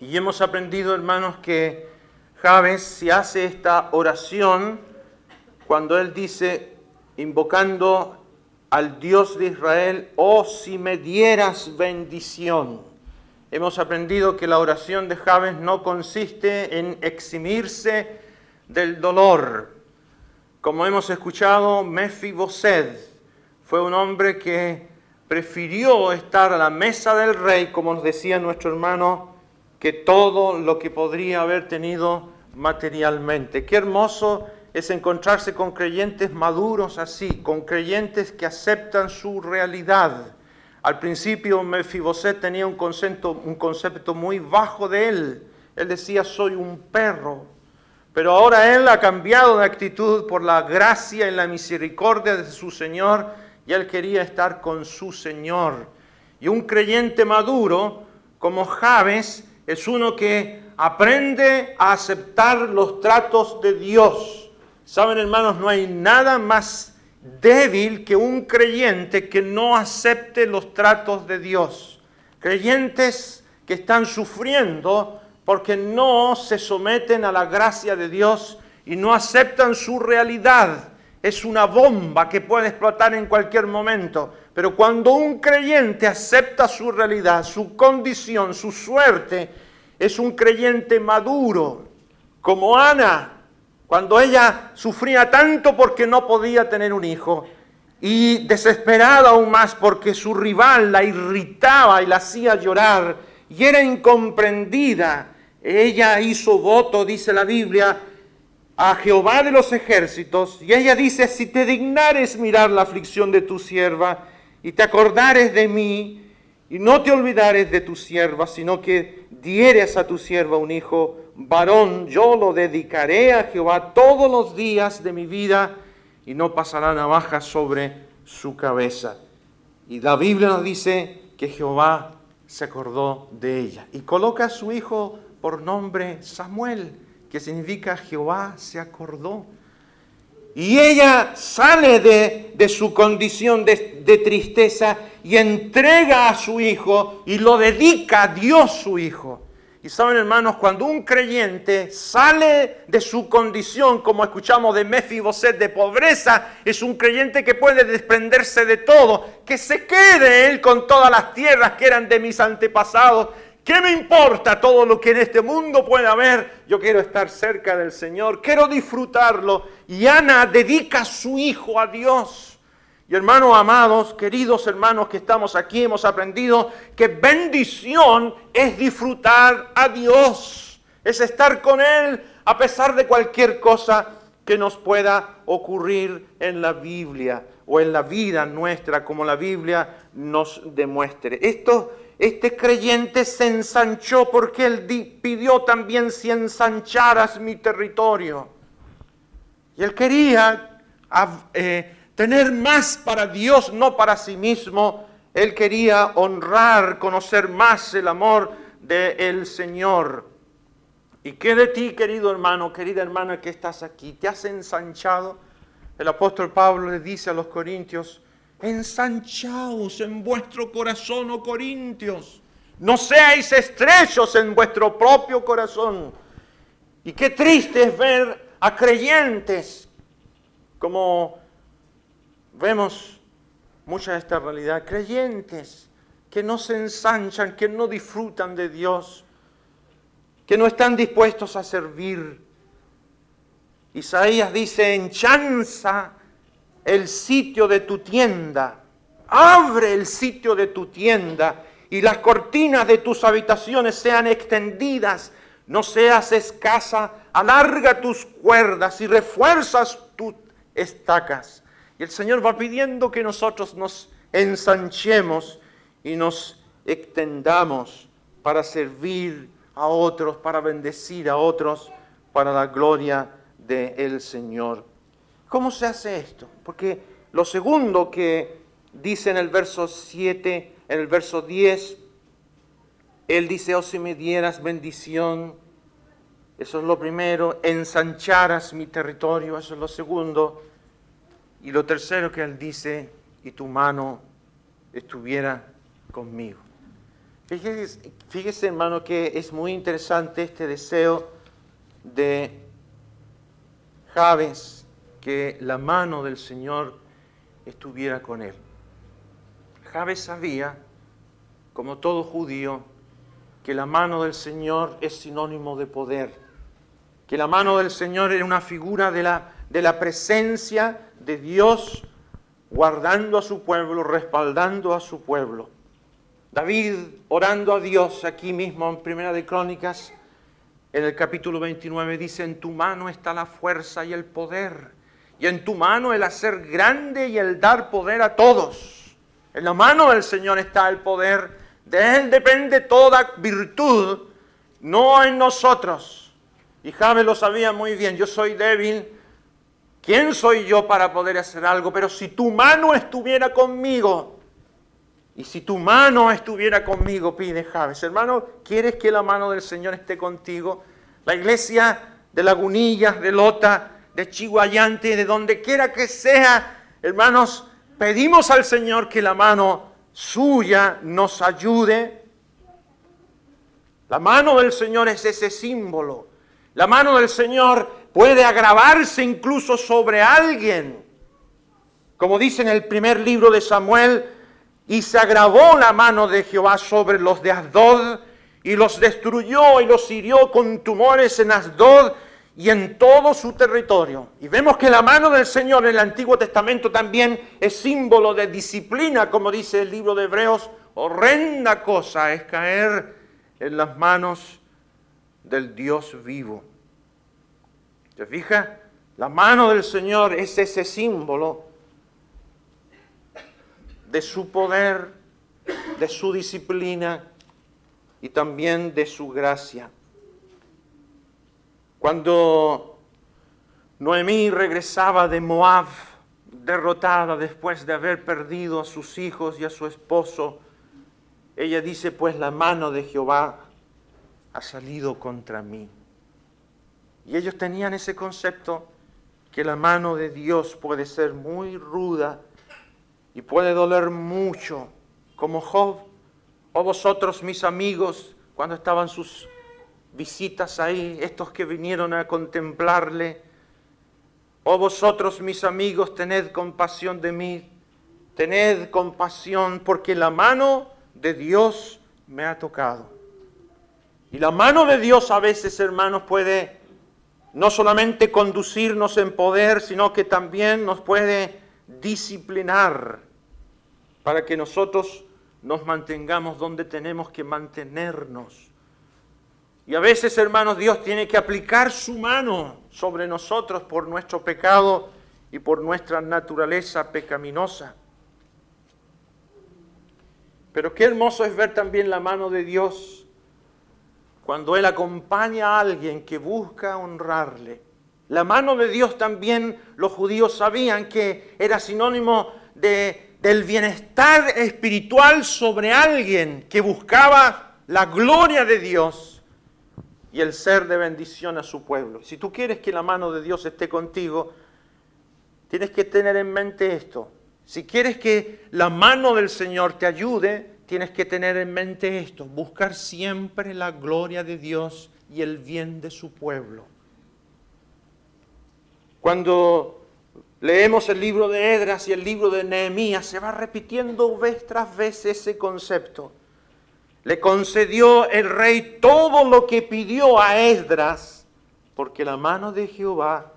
Y hemos aprendido, hermanos, que Javes se hace esta oración cuando él dice, invocando al Dios de Israel, oh si me dieras bendición. Hemos aprendido que la oración de Javes no consiste en eximirse del dolor. Como hemos escuchado, Mefiboset fue un hombre que prefirió estar a la mesa del rey, como nos decía nuestro hermano, que todo lo que podría haber tenido materialmente. Qué hermoso es encontrarse con creyentes maduros así, con creyentes que aceptan su realidad, Al principio Mefiboset tenía un concepto, un concepto muy bajo de él. Él decía, soy un perro. Pero ahora él ha cambiado de actitud por la gracia y la misericordia de su Señor y él quería estar con su Señor. Y un creyente maduro como Javes es uno que aprende a aceptar los tratos de Dios. Saben hermanos, no hay nada más débil que un creyente que no acepte los tratos de Dios. Creyentes que están sufriendo porque no se someten a la gracia de Dios y no aceptan su realidad. Es una bomba que puede explotar en cualquier momento. Pero cuando un creyente acepta su realidad, su condición, su suerte, es un creyente maduro, como Ana, cuando ella sufría tanto porque no podía tener un hijo y desesperada aún más porque su rival la irritaba y la hacía llorar y era incomprendida. Ella hizo voto, dice la Biblia, a Jehová de los ejércitos y ella dice, si te dignares mirar la aflicción de tu sierva y te acordares de mí y no te olvidares de tu sierva, sino que dieres a tu sierva un hijo, varón, yo lo dedicaré a Jehová todos los días de mi vida y no pasará navaja sobre su cabeza. Y la Biblia nos dice que Jehová se acordó de ella y coloca a su hijo por nombre Samuel, que significa Jehová se acordó. Y ella sale de, su condición de, de, tristeza y entrega a su hijo y lo dedica a Dios su hijo. Y saben hermanos, cuando un creyente sale de su condición, como escuchamos de Mefiboset, de pobreza, es un creyente que puede desprenderse de todo, que se quede él con todas las tierras que eran de mis antepasados. ¿Qué me importa todo lo que en este mundo pueda haber? Yo quiero estar cerca del Señor, quiero disfrutarlo. Y Ana dedica a su hijo a Dios. Y hermanos amados, queridos hermanos que estamos aquí, hemos aprendido que bendición es disfrutar a Dios, es estar con Él a pesar de cualquier cosa que nos pueda ocurrir en la Biblia o en la vida nuestra, como la Biblia nos demuestre. Esto, este creyente se ensanchó porque él pidió también si ensancharas mi territorio. Y él quería eh, tener más para Dios, no para sí mismo. Él quería honrar, conocer más el amor del Señor. ¿Y qué de ti, querido hermano, querida hermana que estás aquí? ¿Te has ensanchado? El apóstol Pablo le dice a los corintios, ensanchaos en vuestro corazón, oh corintios. No seáis estrechos en vuestro propio corazón. Y qué triste es ver a creyentes como vemos mucha de esta realidad, creyentes que no se ensanchan, que no disfrutan de Dios, que no están dispuestos a servir. Isaías dice, enchanza el sitio de tu tienda, abre el sitio de tu tienda y las cortinas de tus habitaciones sean extendidas, no seas escasa, alarga tus cuerdas y refuerzas tus estacas. El Señor va pidiendo que nosotros nos ensanchemos y nos extendamos para servir a otros, para bendecir a otros, para la gloria del Señor. ¿Cómo se hace esto? Porque lo segundo que dice en el verso 7, en el verso 10, Él dice, oh si me dieras bendición, eso es lo primero, ensancharas mi territorio, eso es lo segundo, y lo tercero que él dice, y tu mano estuviera conmigo. Fíjese, hermano que es muy interesante este deseo de Javes, que la mano del Señor estuviera con él. Javes sabía, como todo judío, que la mano del Señor es sinónimo de poder, que la mano del Señor era una figura de la, de la presencia de Dios guardando a su pueblo, respaldando a su pueblo. David orando a Dios aquí mismo en Primera de Crónicas, en el capítulo 29 dice, en tu mano está la fuerza y el poder, y en tu mano el hacer grande y el dar poder a todos. En la mano del Señor está el poder. De Él depende toda virtud, no en nosotros. Y Jabe lo sabía muy bien. Yo soy débil. ¿Quién soy yo para poder hacer algo? Pero si tu mano estuviera conmigo, y si tu mano estuviera conmigo, pide Javes. Hermano, ¿quieres que la mano del Señor esté contigo? La iglesia de Lagunillas, de Lota, de Chihuayante, de donde quiera que sea, hermanos, pedimos al Señor que la mano suya nos ayude. La mano del Señor es ese símbolo. La mano del Señor puede agravarse incluso sobre alguien. Como dice en el primer libro de Samuel, y se agravó la mano de Jehová sobre los de Asdod y los destruyó y los hirió con tumores en Asdod y en todo su territorio. Y vemos que la mano del Señor en el Antiguo Testamento también es símbolo de disciplina, como dice el libro de Hebreos. Horrenda cosa es caer en las manos del Dios vivo. ¿Se fija? La mano del Señor es ese símbolo de su poder, de su disciplina y también de su gracia. Cuando Noemí regresaba de Moab, derrotada después de haber perdido a sus hijos y a su esposo, ella dice, pues la mano de Jehová ha salido contra mí. Y ellos tenían ese concepto que la mano de Dios puede ser muy ruda y puede doler mucho, como Job, o vosotros mis amigos, cuando estaban sus visitas ahí, estos que vinieron a contemplarle, o vosotros mis amigos, tened compasión de mí, tened compasión, porque la mano de Dios me ha tocado. Y la mano de Dios a veces, hermanos, puede no solamente conducirnos en poder, sino que también nos puede disciplinar para que nosotros nos mantengamos donde tenemos que mantenernos. Y a veces, hermanos, Dios tiene que aplicar su mano sobre nosotros por nuestro pecado y por nuestra naturaleza pecaminosa. Pero qué hermoso es ver también la mano de Dios cuando Él acompaña a alguien que busca honrarle. La mano de Dios también los judíos sabían que era sinónimo de, del bienestar espiritual sobre alguien que buscaba la gloria de Dios y el ser de bendición a su pueblo. Si tú quieres que la mano de Dios esté contigo, tienes que tener en mente esto. Si quieres que la mano del Señor te ayude, tienes que tener en mente esto, buscar siempre la gloria de Dios y el bien de su pueblo. Cuando leemos el libro de Edras y el libro de Nehemías, se va repitiendo vez tras vez ese concepto. Le concedió el rey todo lo que pidió a Esdras, porque la mano de Jehová,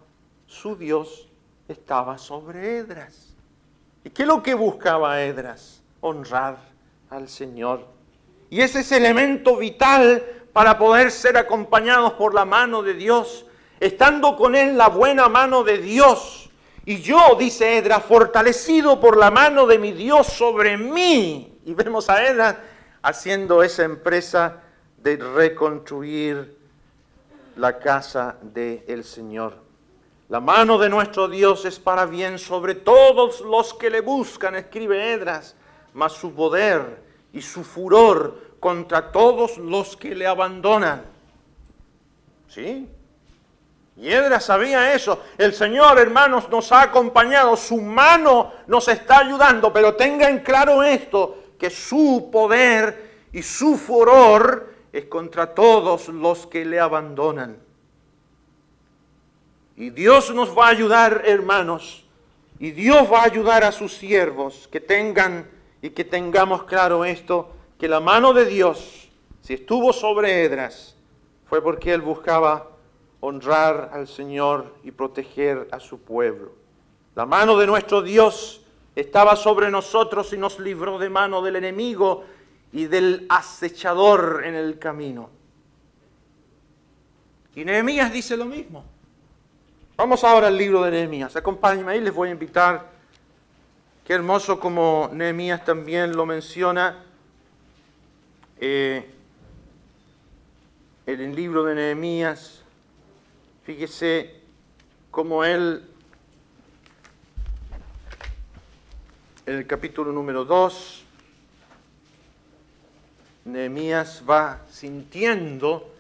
su Dios, estaba sobre Edras. ¿Y qué es lo que buscaba Edras? Honrar al Señor. Y ese es elemento vital para poder ser acompañados por la mano de Dios estando con él la buena mano de Dios. Y yo, dice Edra, fortalecido por la mano de mi Dios sobre mí. Y vemos a Edra haciendo esa empresa de reconstruir la casa del Señor. La mano de nuestro Dios es para bien sobre todos los que le buscan, escribe Edras, mas su poder y su furor contra todos los que le abandonan. ¿Sí? Y sabía eso. El Señor, hermanos, nos ha acompañado. Su mano nos está ayudando. Pero tengan claro esto, su poder y su furor es contra todos los que le abandonan. Y Dios nos va a ayudar, hermanos. Y Dios va a ayudar a sus siervos que tengan y que tengamos claro esto, que la mano de Dios, si estuvo sobre Edras, fue porque Él buscaba honrar al Señor y proteger a su pueblo. La mano de nuestro Dios estaba sobre nosotros y nos libró de mano del enemigo y del acechador en el camino. Y Nehemías dice lo mismo. Vamos ahora al libro de Nehemías. Acompáñenme ahí, les voy a invitar Qué hermoso como Nehemías también lo menciona eh, en el libro de Nehemías. Fíjese cómo él, en el capítulo número 2, Nehemías va sintiendo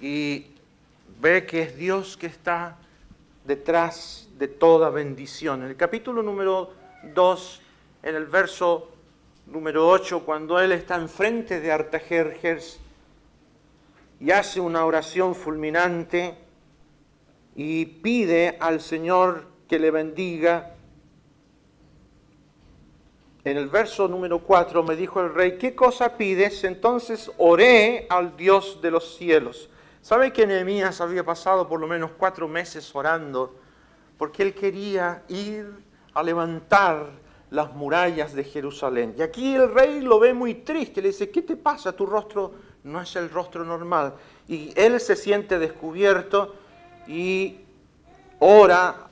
y ve que es Dios que está detrás de toda bendición. En el capítulo número 2, en el verso número 8, cuando él está enfrente de Artajerjes y hace una oración fulminante y pide al Señor que le bendiga. En el verso número 4 me dijo el rey, ¿qué cosa pides? Entonces oré al Dios de los cielos. ¿Sabe que Nehemías había pasado por lo menos cuatro meses orando? Porque él quería ir a levantar las murallas de Jerusalén. Y aquí el rey lo ve muy triste, le dice, ¿qué te pasa? Tu rostro no es el rostro normal. Y él se siente descubierto y ora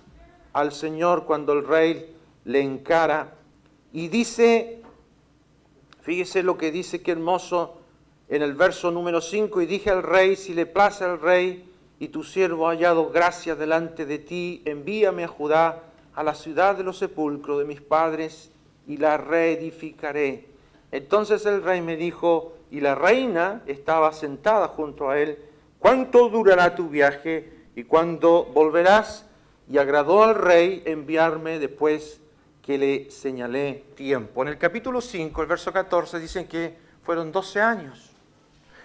al Señor cuando el rey le encara y dice, fíjese lo que dice, qué hermoso, en el verso número 5, y dije al rey, si le place al rey y tu siervo ha hallado gracia delante de ti, envíame a Judá, a la ciudad de los sepulcros de mis padres, y la reedificaré. Entonces el rey me dijo, y la reina estaba sentada junto a él, ¿cuánto durará tu viaje y cuándo volverás? Y agradó al rey enviarme después que le señalé tiempo. En el capítulo 5, el verso 14, dicen que fueron 12 años.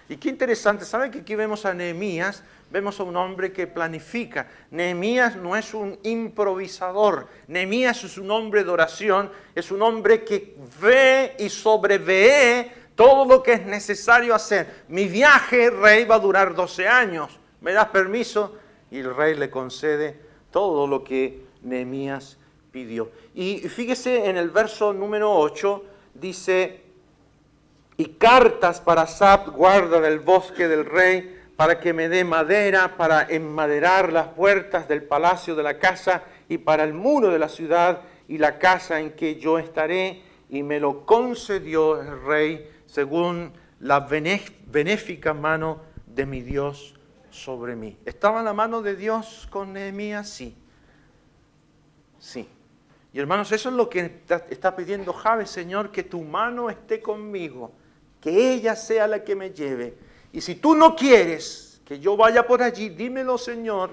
Y qué interesante, ¿sabe que aquí vemos a Nehemías? Vemos a un hombre que planifica. Nehemías no es un improvisador. Nehemías es un hombre de oración, es un hombre que ve y sobrevee todo lo que es necesario hacer. Mi viaje, rey, va a durar 12 años. ¿Me das permiso? Y el rey le concede todo lo que Nehemías pidió. Y fíjese en el verso número 8, dice, y cartas para Sab, guarda del bosque del rey, para que me dé madera para enmaderar las puertas del palacio de la casa y para el muro de la ciudad y la casa en que yo estaré. Y me lo concedió el rey según la benéfica mano de mi Dios sobre mí. ¿Estaba la mano de Dios con Nehemías? Sí. Sí. Y hermanos, eso es lo que está pidiendo Javes, Señor, que tu mano esté conmigo que ella sea la que me lleve. Y si tú no quieres que yo vaya por allí, dímelo, Señor.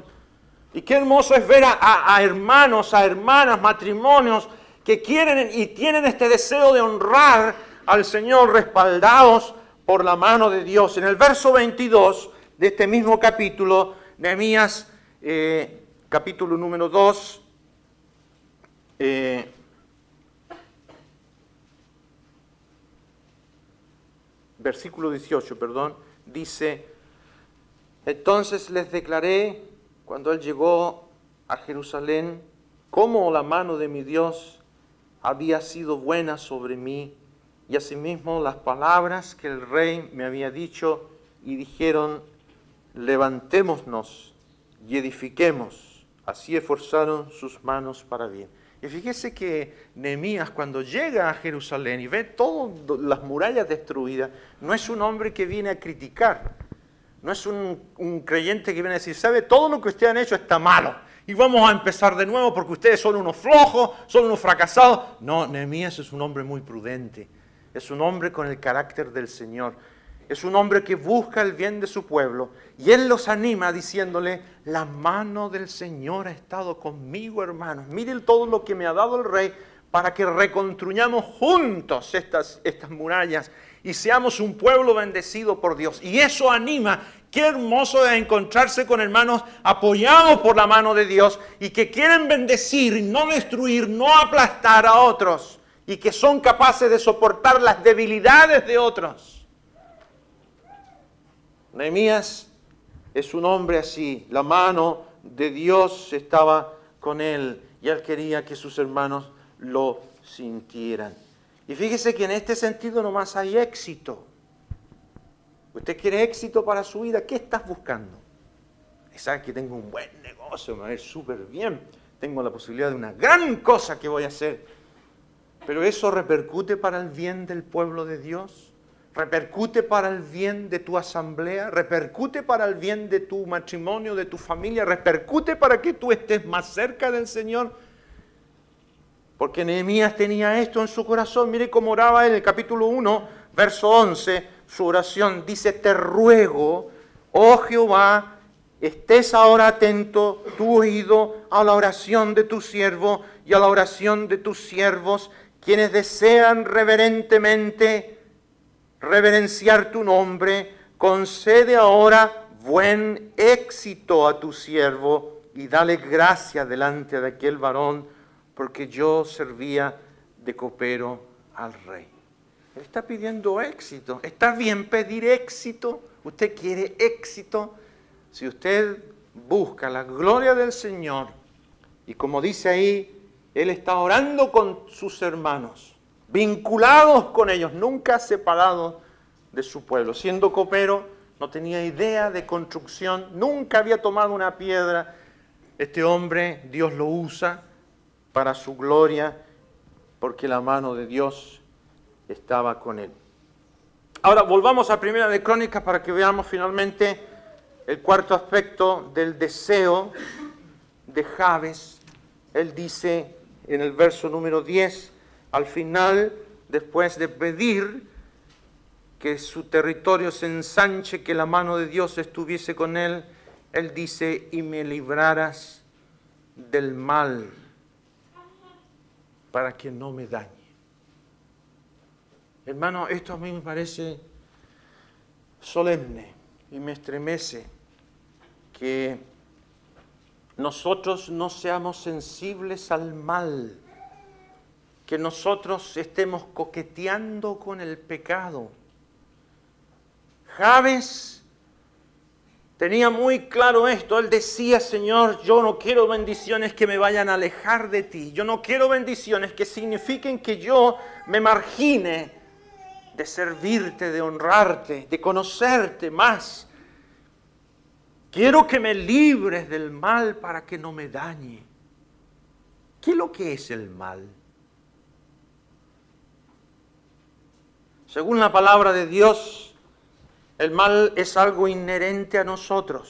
Y qué hermoso es ver a, hermanos, a hermanas, matrimonios que quieren y tienen este deseo de honrar al Señor respaldados por la mano de Dios. En el verso 22 de este mismo capítulo, Nehemías, eh, capítulo número 2, eh, versículo 18, perdón, dice, entonces les declaré cuando él llegó a Jerusalén, cómo la mano de mi Dios había sido buena sobre mí, y asimismo las palabras que el rey me había dicho, y dijeron, levantémonos y edifiquemos. Así esforzaron sus manos para bien. Y fíjese que Nehemías cuando llega a Jerusalén y ve todas las murallas destruidas, no es un hombre que viene a criticar, no es un, creyente que viene a decir, sabe, todo lo que ustedes han hecho está malo y vamos a empezar de nuevo porque ustedes son unos flojos, son unos fracasados. No, Nehemías es un hombre muy prudente, es un hombre con el carácter del Señor es un hombre que busca el bien de su pueblo y él los anima diciéndole, la mano del Señor ha estado conmigo, hermanos. Miren todo lo que me ha dado el rey para que reconstruyamos juntos estas, estas murallas y seamos un pueblo bendecido por Dios. Y eso anima. Qué hermoso es encontrarse con hermanos apoyados por la mano de Dios y que quieren bendecir, no destruir, no aplastar a otros y que son capaces de soportar las debilidades de otros. Nehemías es un hombre así, la mano de Dios estaba con él y él quería que sus hermanos lo sintieran. Y fíjese que en este sentido nomás hay éxito. Usted quiere éxito para su vida, ¿qué estás buscando? Sabe que tengo un buen negocio, me va a ir súper bien, tengo la posibilidad de una gran cosa que voy a hacer. Pero eso repercute para el bien del pueblo de Dios, repercute para el bien de tu asamblea, repercute para el bien de tu matrimonio, de tu familia, repercute para que tú estés más cerca del Señor. Porque Nehemías tenía esto en su corazón. Mire cómo oraba en el capítulo 1, verso 11, su oración. Dice, te ruego, oh Jehová, estés ahora atento tu oído a la oración de tu siervo y a la oración de tus siervos quienes desean reverentemente reverenciar tu nombre, concede ahora buen éxito a tu siervo y dale gracia delante de aquel varón, porque yo servía de copero al rey. Él está pidiendo éxito. Está bien pedir éxito. Usted quiere éxito. Si usted busca la gloria del Señor, y como dice ahí, él está orando con sus hermanos, vinculados con ellos, nunca separados de su pueblo. Siendo copero, no tenía idea de construcción, nunca había tomado una piedra. Este hombre, Dios lo usa para su gloria, porque la mano de Dios estaba con él. Ahora volvamos a Primera de Crónicas para que veamos finalmente el cuarto aspecto del deseo de Javes. Él dice, en el verso número 10, al final, después de pedir que su territorio se ensanche, que la mano de Dios estuviese con él, él dice, y me libraras del mal para que no me dañe. Hermano, esto a mí me parece solemne y me estremece que nosotros no seamos sensibles al mal, que nosotros estemos coqueteando con el pecado. Javes tenía muy claro esto, él decía, Señor, yo no quiero bendiciones que me vayan a alejar de ti, yo no quiero bendiciones que signifiquen que yo me margine de servirte, de honrarte, de conocerte más Quiero que me libres del mal para que no me dañe. ¿Qué es lo que es el mal? Según la palabra de Dios, el mal es algo inherente a nosotros.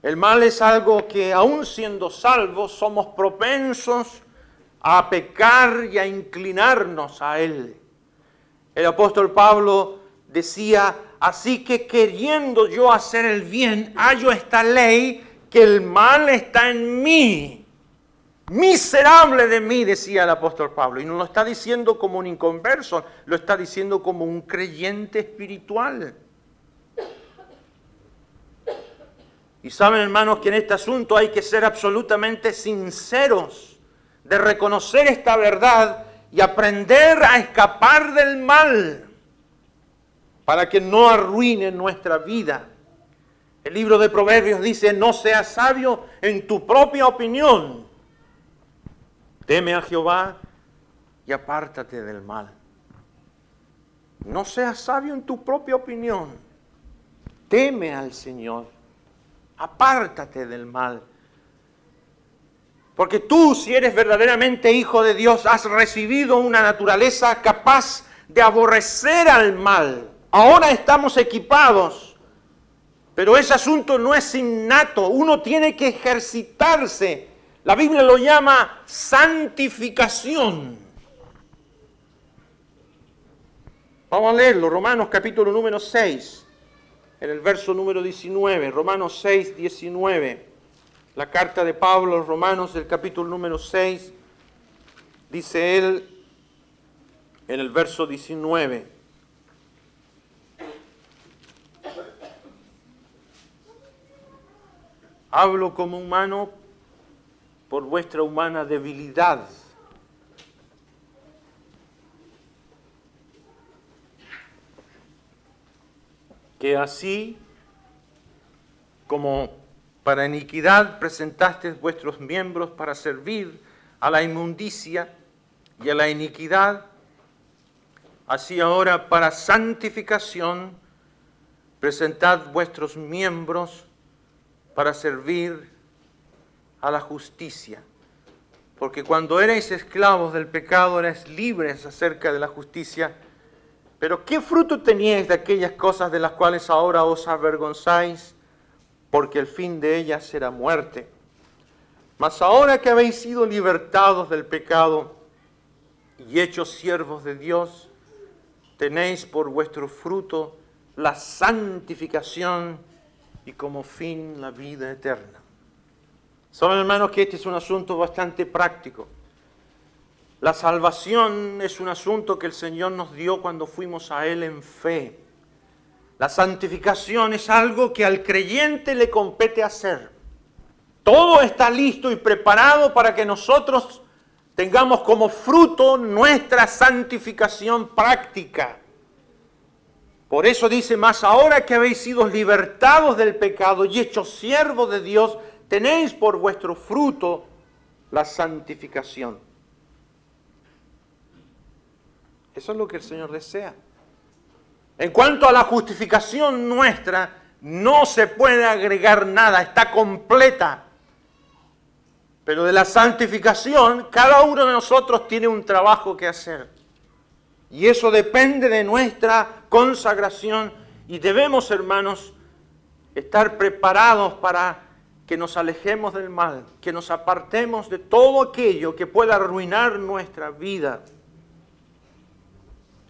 El mal es algo que aun siendo salvos somos propensos a pecar y a inclinarnos a él. El apóstol Pablo decía, Así que queriendo yo hacer el bien, hallo esta ley que el mal está en mí. Miserable de mí, decía el apóstol Pablo. Y no lo está diciendo como un inconverso, lo está diciendo como un creyente espiritual. Y saben, hermanos, que en este asunto hay que ser absolutamente sinceros de reconocer esta verdad y aprender a escapar del mal para que no arruine nuestra vida. El libro de Proverbios dice, no seas sabio en tu propia opinión. Teme a Jehová y apártate del mal. No seas sabio en tu propia opinión. Teme al Señor. Apártate del mal. Porque tú, si eres verdaderamente hijo de Dios, has recibido una naturaleza capaz de aborrecer al mal Ahora estamos equipados, pero ese asunto no es innato. Uno tiene que ejercitarse. La Biblia lo llama santificación. Vamos a leerlo, Romanos capítulo número 6, en el verso número 19, Romanos 6, 19. La carta de Pablo a los Romanos del capítulo número 6, dice él en el verso 19. Hablo como humano por vuestra humana debilidad. Que así como para iniquidad presentasteis vuestros miembros para servir a la inmundicia y a la iniquidad, así ahora para santificación presentad vuestros miembros para servir a la justicia. Porque cuando erais esclavos del pecado erais libres acerca de la justicia. Pero ¿qué fruto teníais de aquellas cosas de las cuales ahora os avergonzáis? Porque el fin de ellas será muerte. Mas ahora que habéis sido libertados del pecado y hechos siervos de Dios, tenéis por vuestro fruto la santificación y como fin la vida eterna. Saben hermanos que este es un asunto bastante práctico. La salvación es un asunto que el Señor nos dio cuando fuimos a Él en fe. La santificación es algo que al creyente le compete hacer. Todo está listo y preparado para que nosotros tengamos como fruto nuestra santificación práctica. Por eso dice más, ahora que habéis sido libertados del pecado y hechos siervos de Dios, tenéis por vuestro fruto la santificación. Eso es lo que el Señor desea. En cuanto a la justificación nuestra, no se puede agregar nada, está completa. Pero de la santificación, cada uno de nosotros tiene un trabajo que hacer. Y eso depende de nuestra consagración y debemos, hermanos, estar preparados para que nos alejemos del mal, que nos apartemos de todo aquello que pueda arruinar nuestra vida.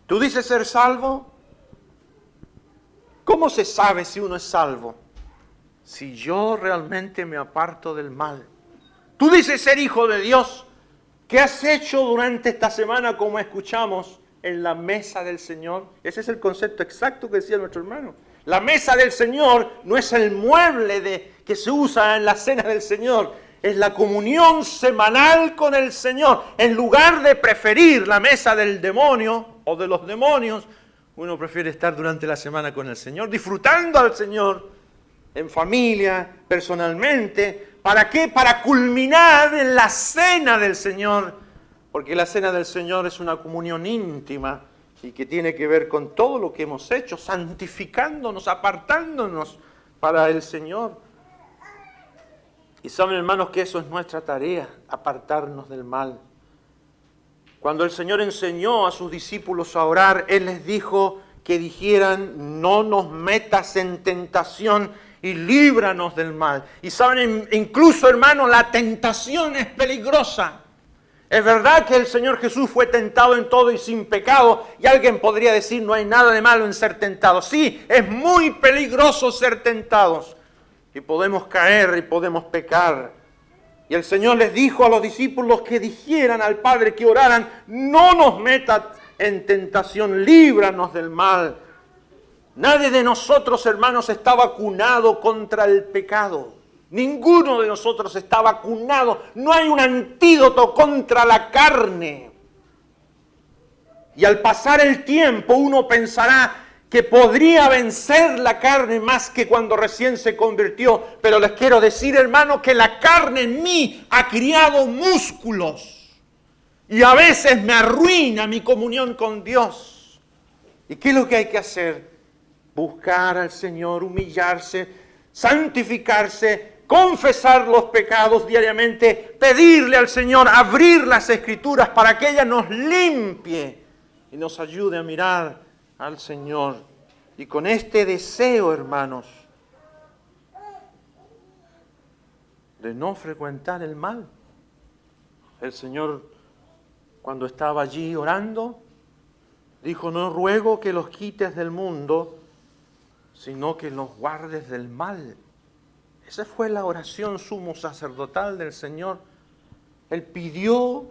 ¿Tú dices ser salvo? ¿Cómo se sabe si uno es salvo? Si yo realmente me aparto del mal. Tú dices ser hijo de Dios. ¿Qué has hecho durante esta semana como escuchamos en la mesa del Señor? Ese es el concepto exacto que decía nuestro hermano. La mesa del Señor no es el mueble de, que se usa en la cena del Señor, es la comunión semanal con el Señor. En lugar de preferir la mesa del demonio o de los demonios, uno prefiere estar durante la semana con el Señor, disfrutando al Señor en familia, personalmente, ¿Para qué? Para culminar en la cena del Señor, porque la cena del Señor es una comunión íntima y que tiene que ver con todo lo que hemos hecho, santificándonos, apartándonos para el Señor. Y saben hermanos que eso es nuestra tarea, apartarnos del mal. Cuando el Señor enseñó a sus discípulos a orar, Él les dijo que dijeran, no nos metas en tentación y líbranos del mal. Y saben, incluso hermanos, la tentación es peligrosa. Es verdad que el Señor Jesús fue tentado en todo y sin pecado, y alguien podría decir, no hay nada de malo en ser tentado. Sí, es muy peligroso ser tentados, y podemos caer y podemos pecar. Y el Señor les dijo a los discípulos que dijeran al Padre que oraran, no nos metas en tentación, líbranos del mal. Nadie de nosotros, hermanos, está vacunado contra el pecado. Ninguno de nosotros está vacunado. No hay un antídoto contra la carne. Y al pasar el tiempo uno pensará que podría vencer la carne más que cuando recién se convirtió. Pero les quiero decir, hermano, que la carne en mí ha criado músculos. Y a veces me arruina mi comunión con Dios. ¿Y qué es lo que hay que hacer? buscar al Señor, humillarse, santificarse, confesar los pecados diariamente, pedirle al Señor abrir las escrituras para que ella nos limpie y nos ayude a mirar al Señor. Y con este deseo, hermanos, de no frecuentar el mal. El Señor, cuando estaba allí orando, dijo, no ruego que los quites del mundo, sino que los guardes del mal. Esa fue la oración sumo sacerdotal del Señor. Él pidió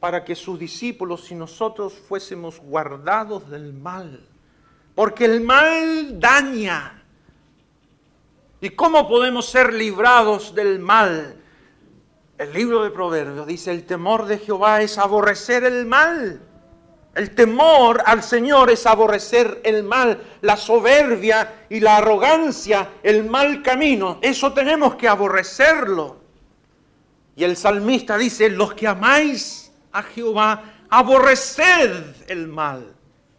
para que sus discípulos y nosotros fuésemos guardados del mal. Porque el mal daña. ¿Y cómo podemos ser librados del mal? El libro de Proverbios dice, el temor de Jehová es aborrecer el mal. El temor al Señor es aborrecer el mal, la soberbia y la arrogancia, el mal camino. Eso tenemos que aborrecerlo. Y el salmista dice, los que amáis a Jehová, aborreced el mal.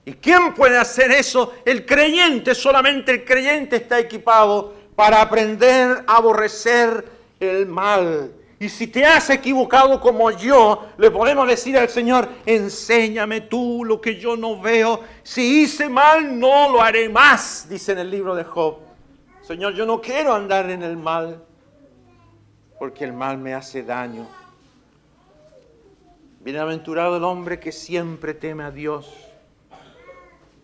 ¿Y quién puede hacer eso? El creyente, solamente el creyente está equipado para aprender a aborrecer el mal. Y si te has equivocado como yo, le podemos decir al Señor, enséñame tú lo que yo no veo. Si hice mal, no lo haré más, dice en el libro de Job. Señor, yo no quiero andar en el mal, porque el mal me hace daño. Bienaventurado el hombre que siempre teme a Dios,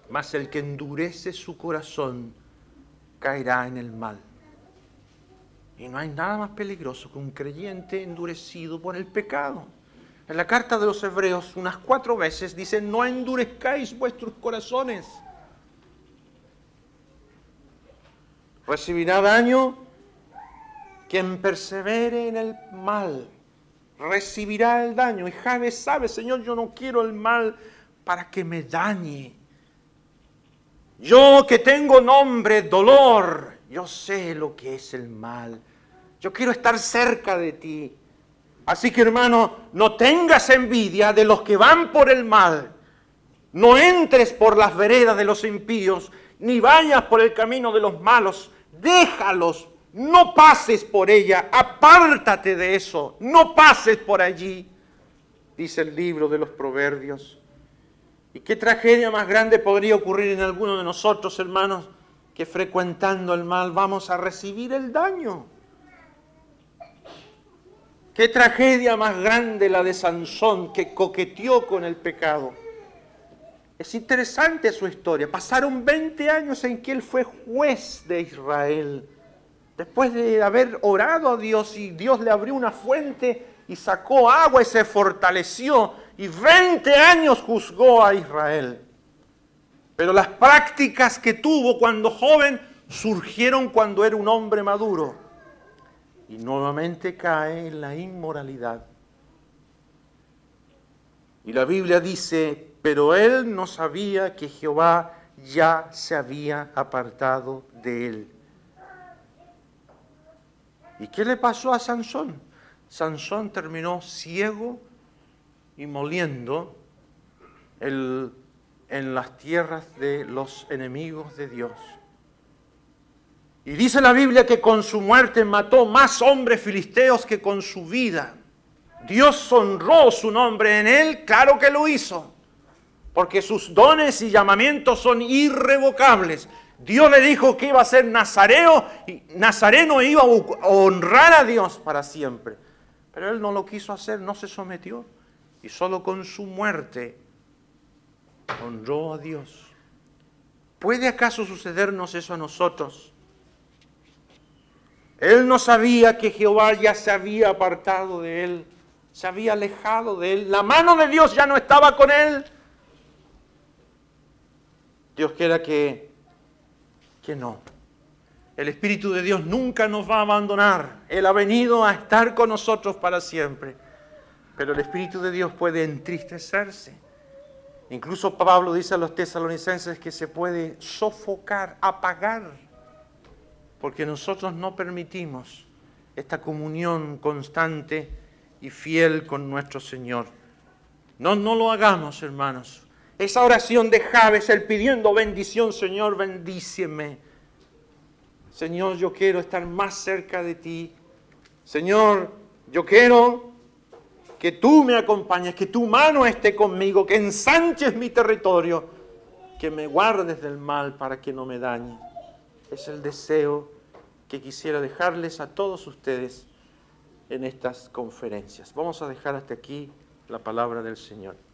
mas el que endurece su corazón caerá en el mal. Y no hay nada más peligroso que un creyente endurecido por el pecado. En la carta de los Hebreos unas cuatro veces dice, no endurezcáis vuestros corazones. Recibirá daño quien persevere en el mal. Recibirá el daño. Y Javes sabe, Señor, yo no quiero el mal para que me dañe. Yo que tengo nombre, dolor, yo sé lo que es el mal. Yo quiero estar cerca de ti. Así que hermano, no tengas envidia de los que van por el mal. No entres por las veredas de los impíos, ni vayas por el camino de los malos. Déjalos, no pases por ella, apártate de eso, no pases por allí, dice el libro de los proverbios. ¿Y qué tragedia más grande podría ocurrir en alguno de nosotros, hermanos, que frecuentando el mal vamos a recibir el daño. Qué tragedia más grande la de Sansón que coqueteó con el pecado. Es interesante su historia. Pasaron 20 años en que él fue juez de Israel. Después de haber orado a Dios y Dios le abrió una fuente y sacó agua y se fortaleció. Y 20 años juzgó a Israel. Pero las prácticas que tuvo cuando joven surgieron cuando era un hombre maduro. Y nuevamente cae en la inmoralidad. Y la Biblia dice, pero él no sabía que Jehová ya se había apartado de él. ¿Y qué le pasó a Sansón? Sansón terminó ciego y moliendo el en las tierras de los enemigos de Dios. Y dice la Biblia que con su muerte mató más hombres filisteos que con su vida. Dios honró su nombre en él, claro que lo hizo, porque sus dones y llamamientos son irrevocables. Dios le dijo que iba a ser nazareo y nazareno iba a honrar a Dios para siempre. Pero él no lo quiso hacer, no se sometió. Y solo con su muerte honró a Dios. ¿Puede acaso sucedernos eso a nosotros? Él no sabía que Jehová ya se había apartado de él, se había alejado de él. La mano de Dios ya no estaba con él. Dios quiera que, que no. El Espíritu de Dios nunca nos va a abandonar. Él ha venido a estar con nosotros para siempre. Pero el Espíritu de Dios puede entristecerse Incluso Pablo dice a los tesalonicenses que se puede sofocar, apagar, porque nosotros no permitimos esta comunión constante y fiel con nuestro Señor. No, no lo hagamos, hermanos. Esa oración de Javes, el pidiendo bendición, Señor, bendíceme. Señor, yo quiero estar más cerca de ti. Señor, yo quiero que tú me acompañes, que tu mano esté conmigo, que ensanches mi territorio, que me guardes del mal para que no me dañe. Es el deseo que quisiera dejarles a todos ustedes en estas conferencias. Vamos a dejar hasta aquí la palabra del Señor.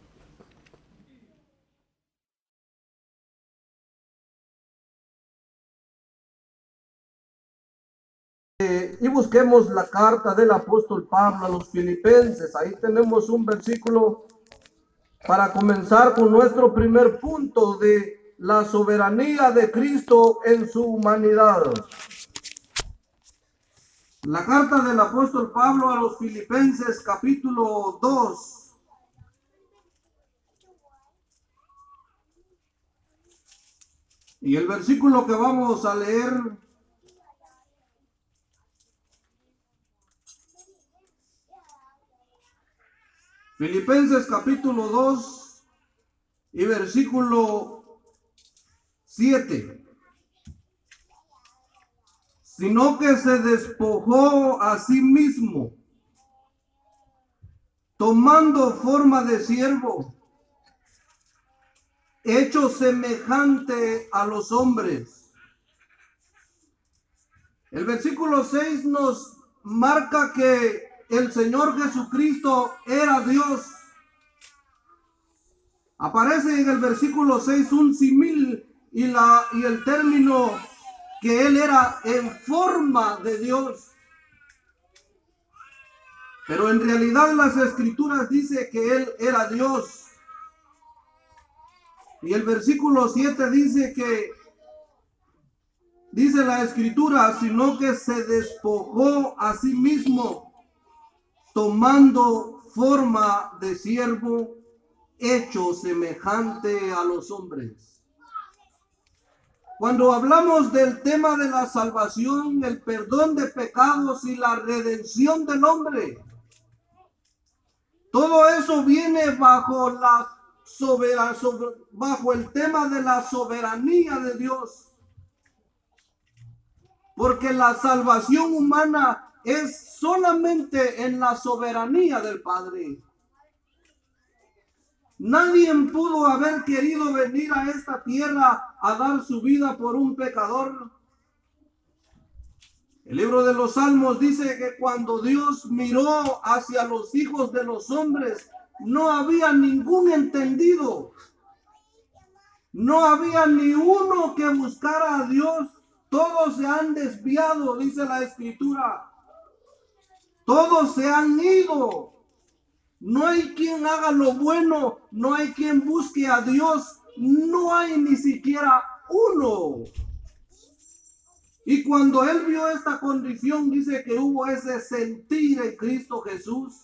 Y busquemos la carta del apóstol Pablo a los filipenses. Ahí tenemos un versículo para comenzar con nuestro primer punto de la soberanía de Cristo en su humanidad. La carta del apóstol Pablo a los filipenses capítulo 2. Y el versículo que vamos a leer Filipenses capítulo 2 y versículo 7. Sino que se despojó a sí mismo, tomando forma de siervo, hecho semejante a los hombres. El versículo 6 nos marca que el Señor Jesucristo era Dios. Aparece en el versículo 6 un simil y, la, y el término que Él era en forma de Dios. Pero en realidad las escrituras dice que Él era Dios. Y el versículo 7 dice que, dice la escritura, sino que se despojó a sí mismo, tomando forma de siervo, hecho semejante a los hombres. Cuando hablamos del tema de la salvación, el perdón de pecados y la redención del hombre, todo eso viene bajo la soberana, bajo el tema de la soberanía de Dios. Porque la salvación humana es solamente en la soberanía del Padre. Nadie pudo haber querido venir a esta tierra a dar su vida por un pecador. El libro de los Salmos dice que cuando Dios miró hacia los hijos de los hombres, no había ningún entendido. No había ni uno que buscara a Dios. Todos se han desviado, dice la escritura. Todos se han ido. No hay quien haga lo bueno. No hay quien busque a Dios. No hay ni siquiera uno. Y cuando él vio esta condición, dice que hubo ese sentir en Cristo Jesús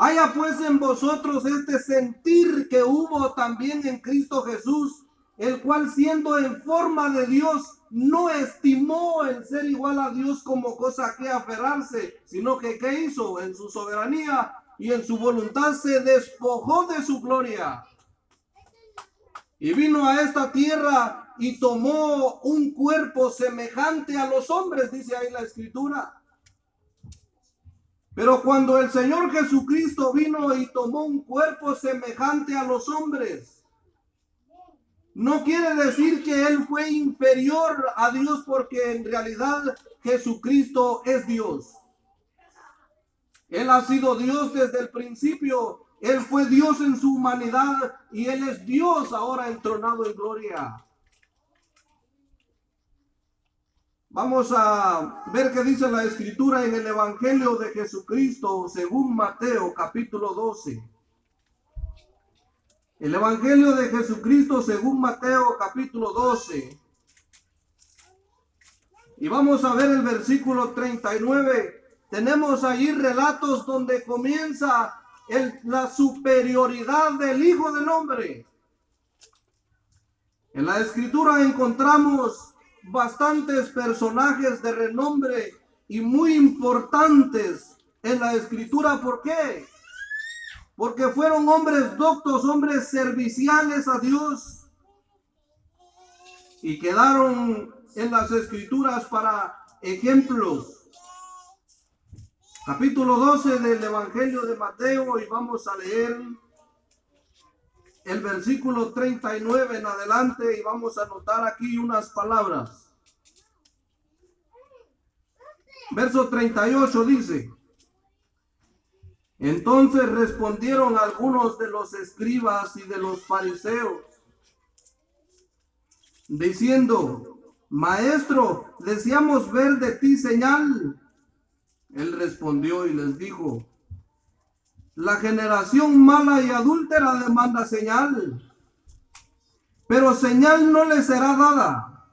Haya pues en vosotros este sentir que hubo también en Cristo Jesús, el cual siendo en forma de Dios, no estimó el ser igual a Dios como cosa que aferrarse, sino que ¿qué hizo? En su soberanía y en su voluntad se despojó de su gloria. Y vino a esta tierra y tomó un cuerpo semejante a los hombres, dice ahí la escritura pero cuando el Señor Jesucristo vino y tomó un cuerpo semejante a los hombres, no quiere decir que Él fue inferior a Dios porque en realidad Jesucristo es Dios. Él ha sido Dios desde el principio. Él fue Dios en su humanidad y Él es Dios ahora entronado en gloria. Vamos a ver qué dice la escritura en el Evangelio de Jesucristo según Mateo capítulo 12. El Evangelio de Jesucristo según Mateo capítulo 12. Y vamos a ver el versículo 39. Tenemos allí relatos donde comienza la superioridad del Hijo del Hombre. En la escritura encontramos bastantes personajes de renombre y muy importantes en la escritura. ¿Por qué? Porque fueron hombres doctos, hombres serviciales a Dios y quedaron en las escrituras para ejemplos. Capítulo 12 del Evangelio de Mateo y vamos a leer el versículo 39 en adelante y vamos a anotar aquí unas palabras. Verso 38 dice, entonces respondieron algunos de los escribas y de los fariseos, diciendo, Maestro, deseamos ver de ti señal. Él respondió y les dijo, la generación mala y adúltera demanda señal, pero señal no le será dada,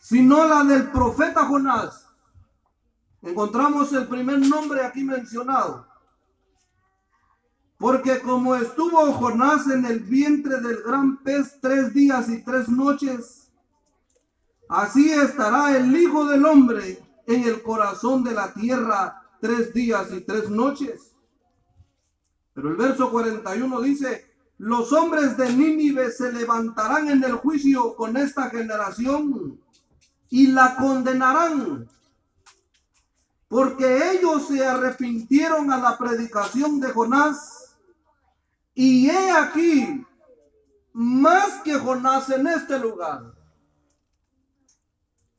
sino la del profeta Jonás. Encontramos el primer nombre aquí mencionado. Porque como estuvo Jonás en el vientre del gran pez tres días y tres noches, así estará el Hijo del Hombre en el corazón de la tierra tres días y tres noches. Pero el verso 41 dice, los hombres de Nínive se levantarán en el juicio con esta generación y la condenarán porque ellos se arrepintieron a la predicación de Jonás. Y he aquí, más que Jonás en este lugar.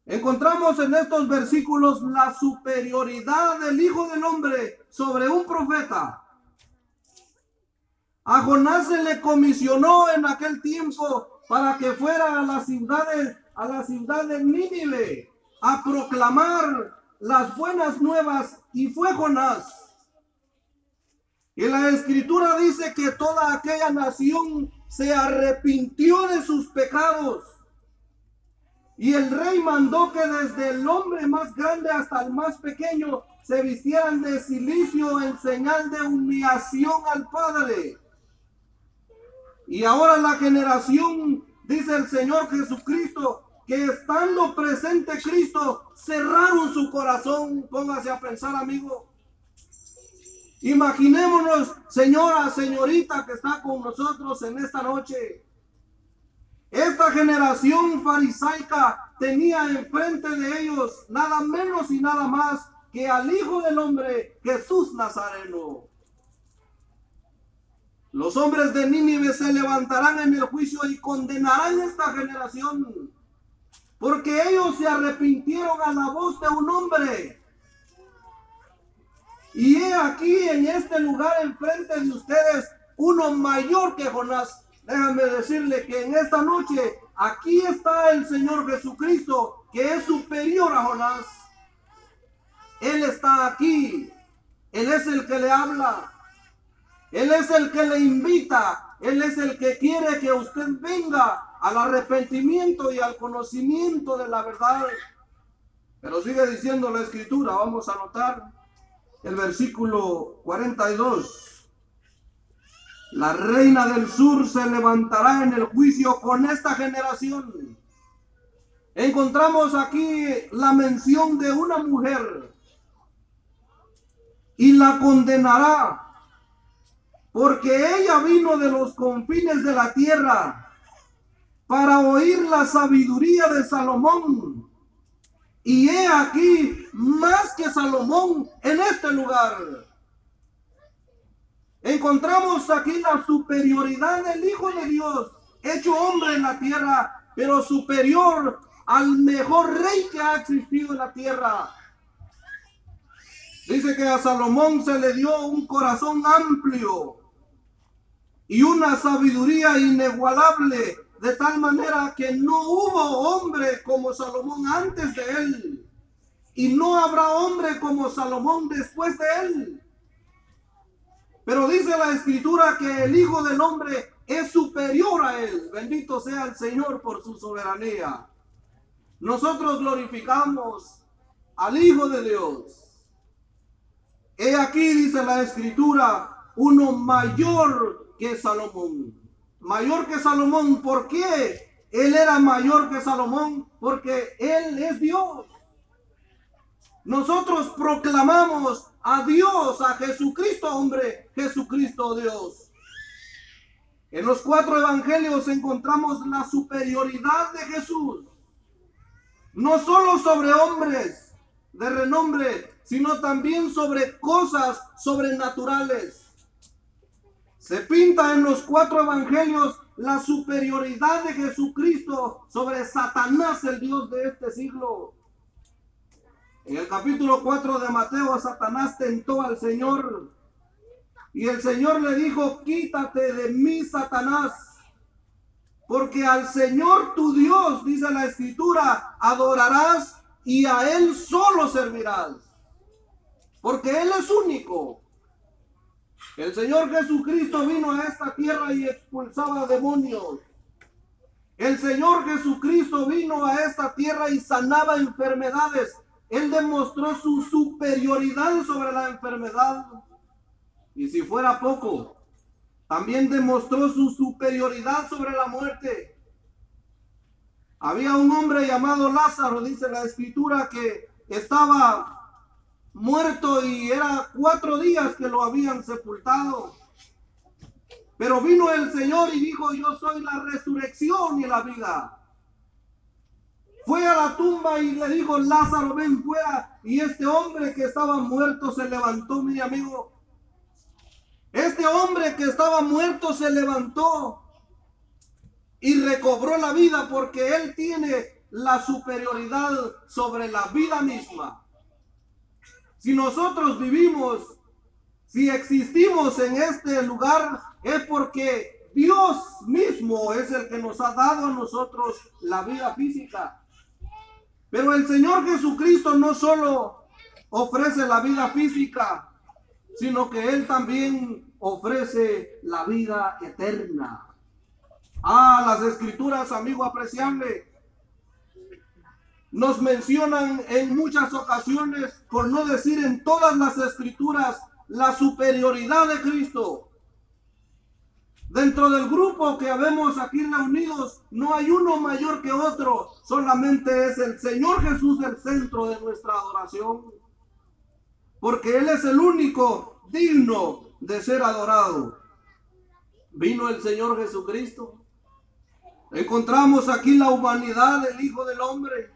Encontramos en estos versículos la superioridad del Hijo del Hombre sobre un profeta. A Jonás se le comisionó en aquel tiempo para que fuera a las ciudades, a la ciudad de Nínive, a proclamar las buenas nuevas y fue Jonás. Y la escritura dice que toda aquella nación se arrepintió de sus pecados. Y el rey mandó que desde el hombre más grande hasta el más pequeño se vistieran de silicio en señal de humillación al Padre. Y ahora la generación, dice el Señor Jesucristo, que estando presente Cristo, cerraron su corazón. Póngase a pensar, amigo. Imaginémonos, señora, señorita que está con nosotros en esta noche. Esta generación farisaica tenía enfrente de ellos nada menos y nada más que al Hijo del Hombre, Jesús Nazareno. Los hombres de Nínive se levantarán en el juicio y condenarán esta generación porque ellos se arrepintieron a la voz de un hombre. Y he aquí en este lugar enfrente de ustedes uno mayor que Jonás. Déjame decirle que en esta noche aquí está el Señor Jesucristo que es superior a Jonás. Él está aquí. Él es el que le habla. Él es el que le invita. Él es el que quiere que usted venga al arrepentimiento y al conocimiento de la verdad. Pero sigue diciendo la escritura, vamos a notar el versículo 42. La reina del sur se levantará en el juicio con esta generación. Encontramos aquí la mención de una mujer y la condenará porque ella vino de los confines de la tierra para oír la sabiduría de Salomón. Y he aquí más que Salomón en este lugar. Encontramos aquí la superioridad del Hijo de Dios, hecho hombre en la tierra, pero superior al mejor rey que ha existido en la tierra. Dice que a Salomón se le dio un corazón amplio y una sabiduría inigualable de tal manera que no hubo hombre como Salomón antes de él, y no habrá hombre como Salomón después de él. Pero dice la escritura que el Hijo del Hombre es superior a él. Bendito sea el Señor por su soberanía. Nosotros glorificamos al Hijo de Dios. He aquí, dice la escritura, uno mayor que Salomón mayor que Salomón. ¿Por qué? Él era mayor que Salomón porque Él es Dios. Nosotros proclamamos a Dios, a Jesucristo hombre, Jesucristo Dios. En los cuatro evangelios encontramos la superioridad de Jesús, no solo sobre hombres de renombre, sino también sobre cosas sobrenaturales. Se pinta en los cuatro evangelios la superioridad de Jesucristo sobre Satanás, el Dios de este siglo. En el capítulo 4 de Mateo, Satanás tentó al Señor y el Señor le dijo, quítate de mí, Satanás, porque al Señor tu Dios, dice la escritura, adorarás y a Él solo servirás, porque Él es único. El Señor Jesucristo vino a esta tierra y expulsaba demonios. El Señor Jesucristo vino a esta tierra y sanaba enfermedades. Él demostró su superioridad sobre la enfermedad. Y si fuera poco, también demostró su superioridad sobre la muerte. Había un hombre llamado Lázaro, dice la escritura, que estaba muerto y era cuatro días que lo habían sepultado. Pero vino el Señor y dijo, yo soy la resurrección y la vida. fue a la tumba y le dijo, Lázaro, ven fuera. Y este hombre que estaba muerto se levantó, mi amigo. Este hombre que estaba muerto se levantó y recobró la vida porque él tiene la superioridad sobre la vida misma. Si nosotros vivimos, si existimos en este lugar, es porque Dios mismo es el que nos ha dado a nosotros la vida física. Pero el Señor Jesucristo no solo ofrece la vida física, sino que Él también ofrece la vida eterna. Ah, las escrituras, amigo apreciable, nos mencionan en muchas ocasiones, por no decir en todas las escrituras, la superioridad de Cristo. Dentro del grupo que habemos aquí reunidos, no hay uno mayor que otro, solamente es el Señor Jesús el centro de nuestra adoración, porque Él es el único digno de ser adorado. Vino el Señor Jesucristo. Encontramos aquí la humanidad del Hijo del Hombre,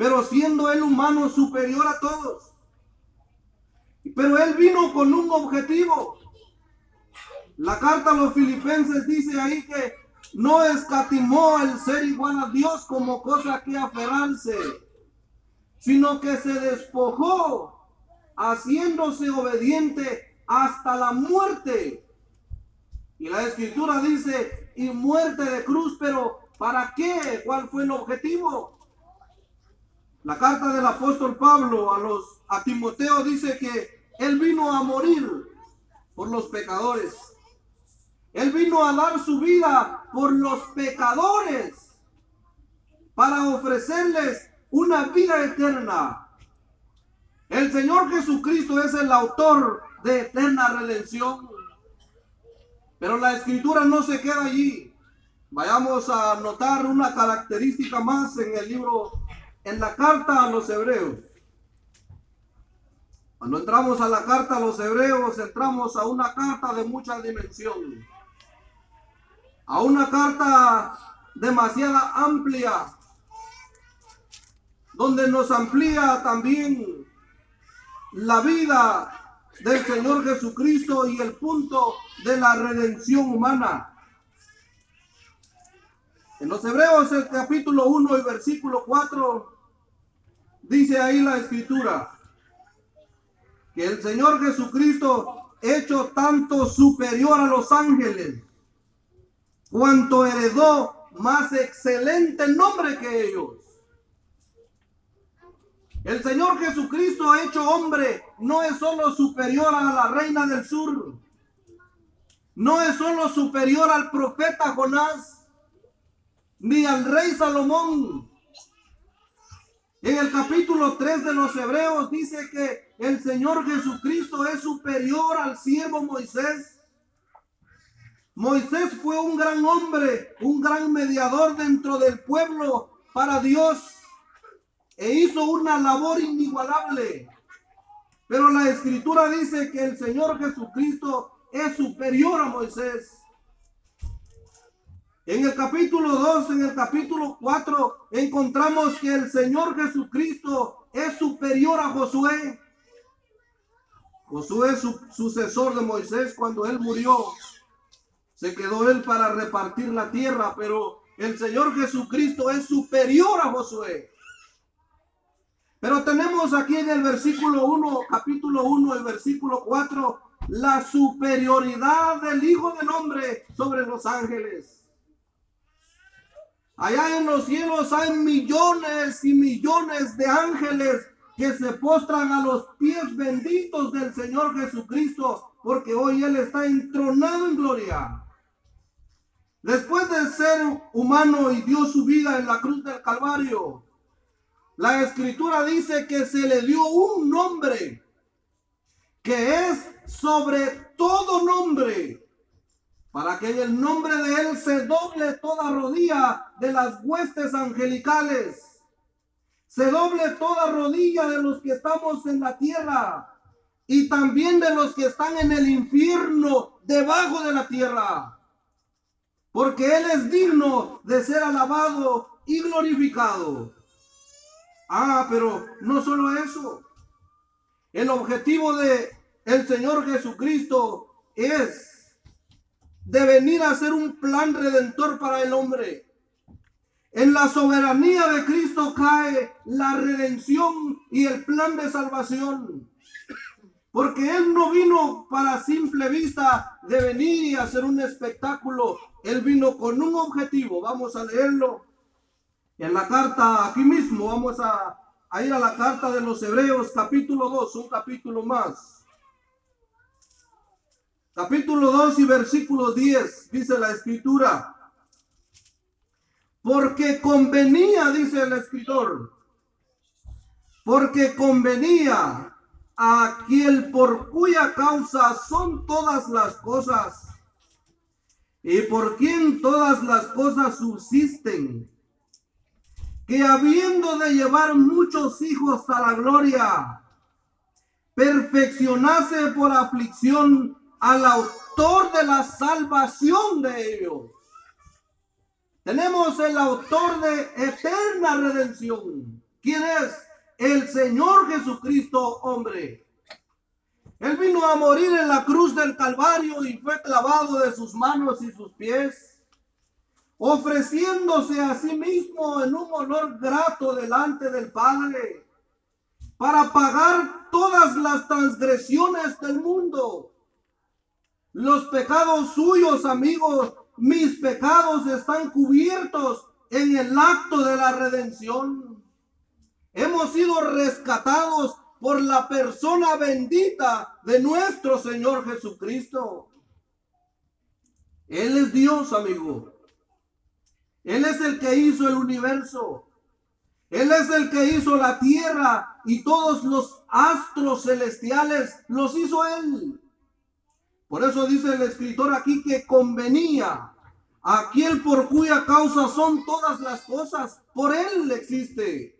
pero siendo Él humano superior a todos. Pero Él vino con un objetivo. La carta a los filipenses dice ahí que no escatimó el ser igual a Dios como cosa que aferrarse, sino que se despojó haciéndose obediente hasta la muerte. Y la escritura dice, y muerte de cruz, pero ¿para qué? ¿Cuál fue el objetivo? La carta del apóstol Pablo a los a Timoteo dice que él vino a morir por los pecadores. Él vino a dar su vida por los pecadores para ofrecerles una vida eterna. El Señor Jesucristo es el autor de eterna redención. Pero la escritura no se queda allí. Vayamos a notar una característica más en el libro, en la carta a los hebreos. Cuando entramos a la carta a los hebreos, entramos a una carta de mucha dimensión. A una carta demasiada amplia, donde nos amplía también la vida del Señor Jesucristo y el punto de la redención humana. En los Hebreos el capítulo 1 y versículo 4 dice ahí la escritura que el Señor Jesucristo hecho tanto superior a los ángeles cuanto heredó más excelente nombre que ellos. El Señor Jesucristo hecho hombre no es solo superior a la reina del sur, no es solo superior al profeta Jonás, ni al rey Salomón. En el capítulo 3 de los Hebreos dice que el Señor Jesucristo es superior al siervo Moisés. Moisés fue un gran hombre, un gran mediador dentro del pueblo para Dios e hizo una labor inigualable. Pero la escritura dice que el Señor Jesucristo es superior a Moisés. En el capítulo 2, en el capítulo 4, encontramos que el Señor Jesucristo es superior a Josué. Josué, su sucesor de Moisés, cuando él murió, se quedó él para repartir la tierra, pero el Señor Jesucristo es superior a Josué. Pero tenemos aquí en el versículo 1, capítulo 1, el versículo 4, la superioridad del Hijo del Hombre sobre los ángeles. Allá en los cielos hay millones y millones de ángeles que se postran a los pies benditos del Señor Jesucristo, porque hoy Él está entronado en gloria. Después de ser humano y dio su vida en la cruz del Calvario, la escritura dice que se le dio un nombre que es sobre todo nombre, para que en el nombre de él se doble toda rodilla de las huestes angelicales, se doble toda rodilla de los que estamos en la tierra y también de los que están en el infierno debajo de la tierra, porque él es digno de ser alabado y glorificado. Ah, pero no solo eso. El objetivo de el Señor Jesucristo es de venir a ser un plan redentor para el hombre. En la soberanía de Cristo cae la redención y el plan de salvación. Porque Él no vino para simple vista de venir y hacer un espectáculo. Él vino con un objetivo. Vamos a leerlo en la carta aquí mismo. Vamos a, ir a la carta de los Hebreos capítulo 2, un capítulo más. Capítulo 2 y versículo 10 dice la escritura. Porque convenía, dice el escritor, porque convenía a aquel por cuya causa son todas las cosas y por quien todas las cosas subsisten, que habiendo de llevar muchos hijos a la gloria, perfeccionase por aflicción al autor de la salvación de ellos. Tenemos el autor de eterna redención. ¿Quién es? El Señor Jesucristo, hombre. Él vino a morir en la cruz del Calvario y fue clavado de sus manos y sus pies, ofreciéndose a sí mismo en un olor grato delante del Padre, para pagar todas las transgresiones del mundo. Los pecados suyos, amigos, mis pecados están cubiertos en el acto de la redención. Hemos sido rescatados por la persona bendita de nuestro Señor Jesucristo. Él es Dios, amigo. Él es el que hizo el universo. Él es el que hizo la tierra y todos los astros celestiales los hizo Él. Por eso dice el escritor aquí que convenía aquel por cuya causa son todas las cosas. Por Él existe.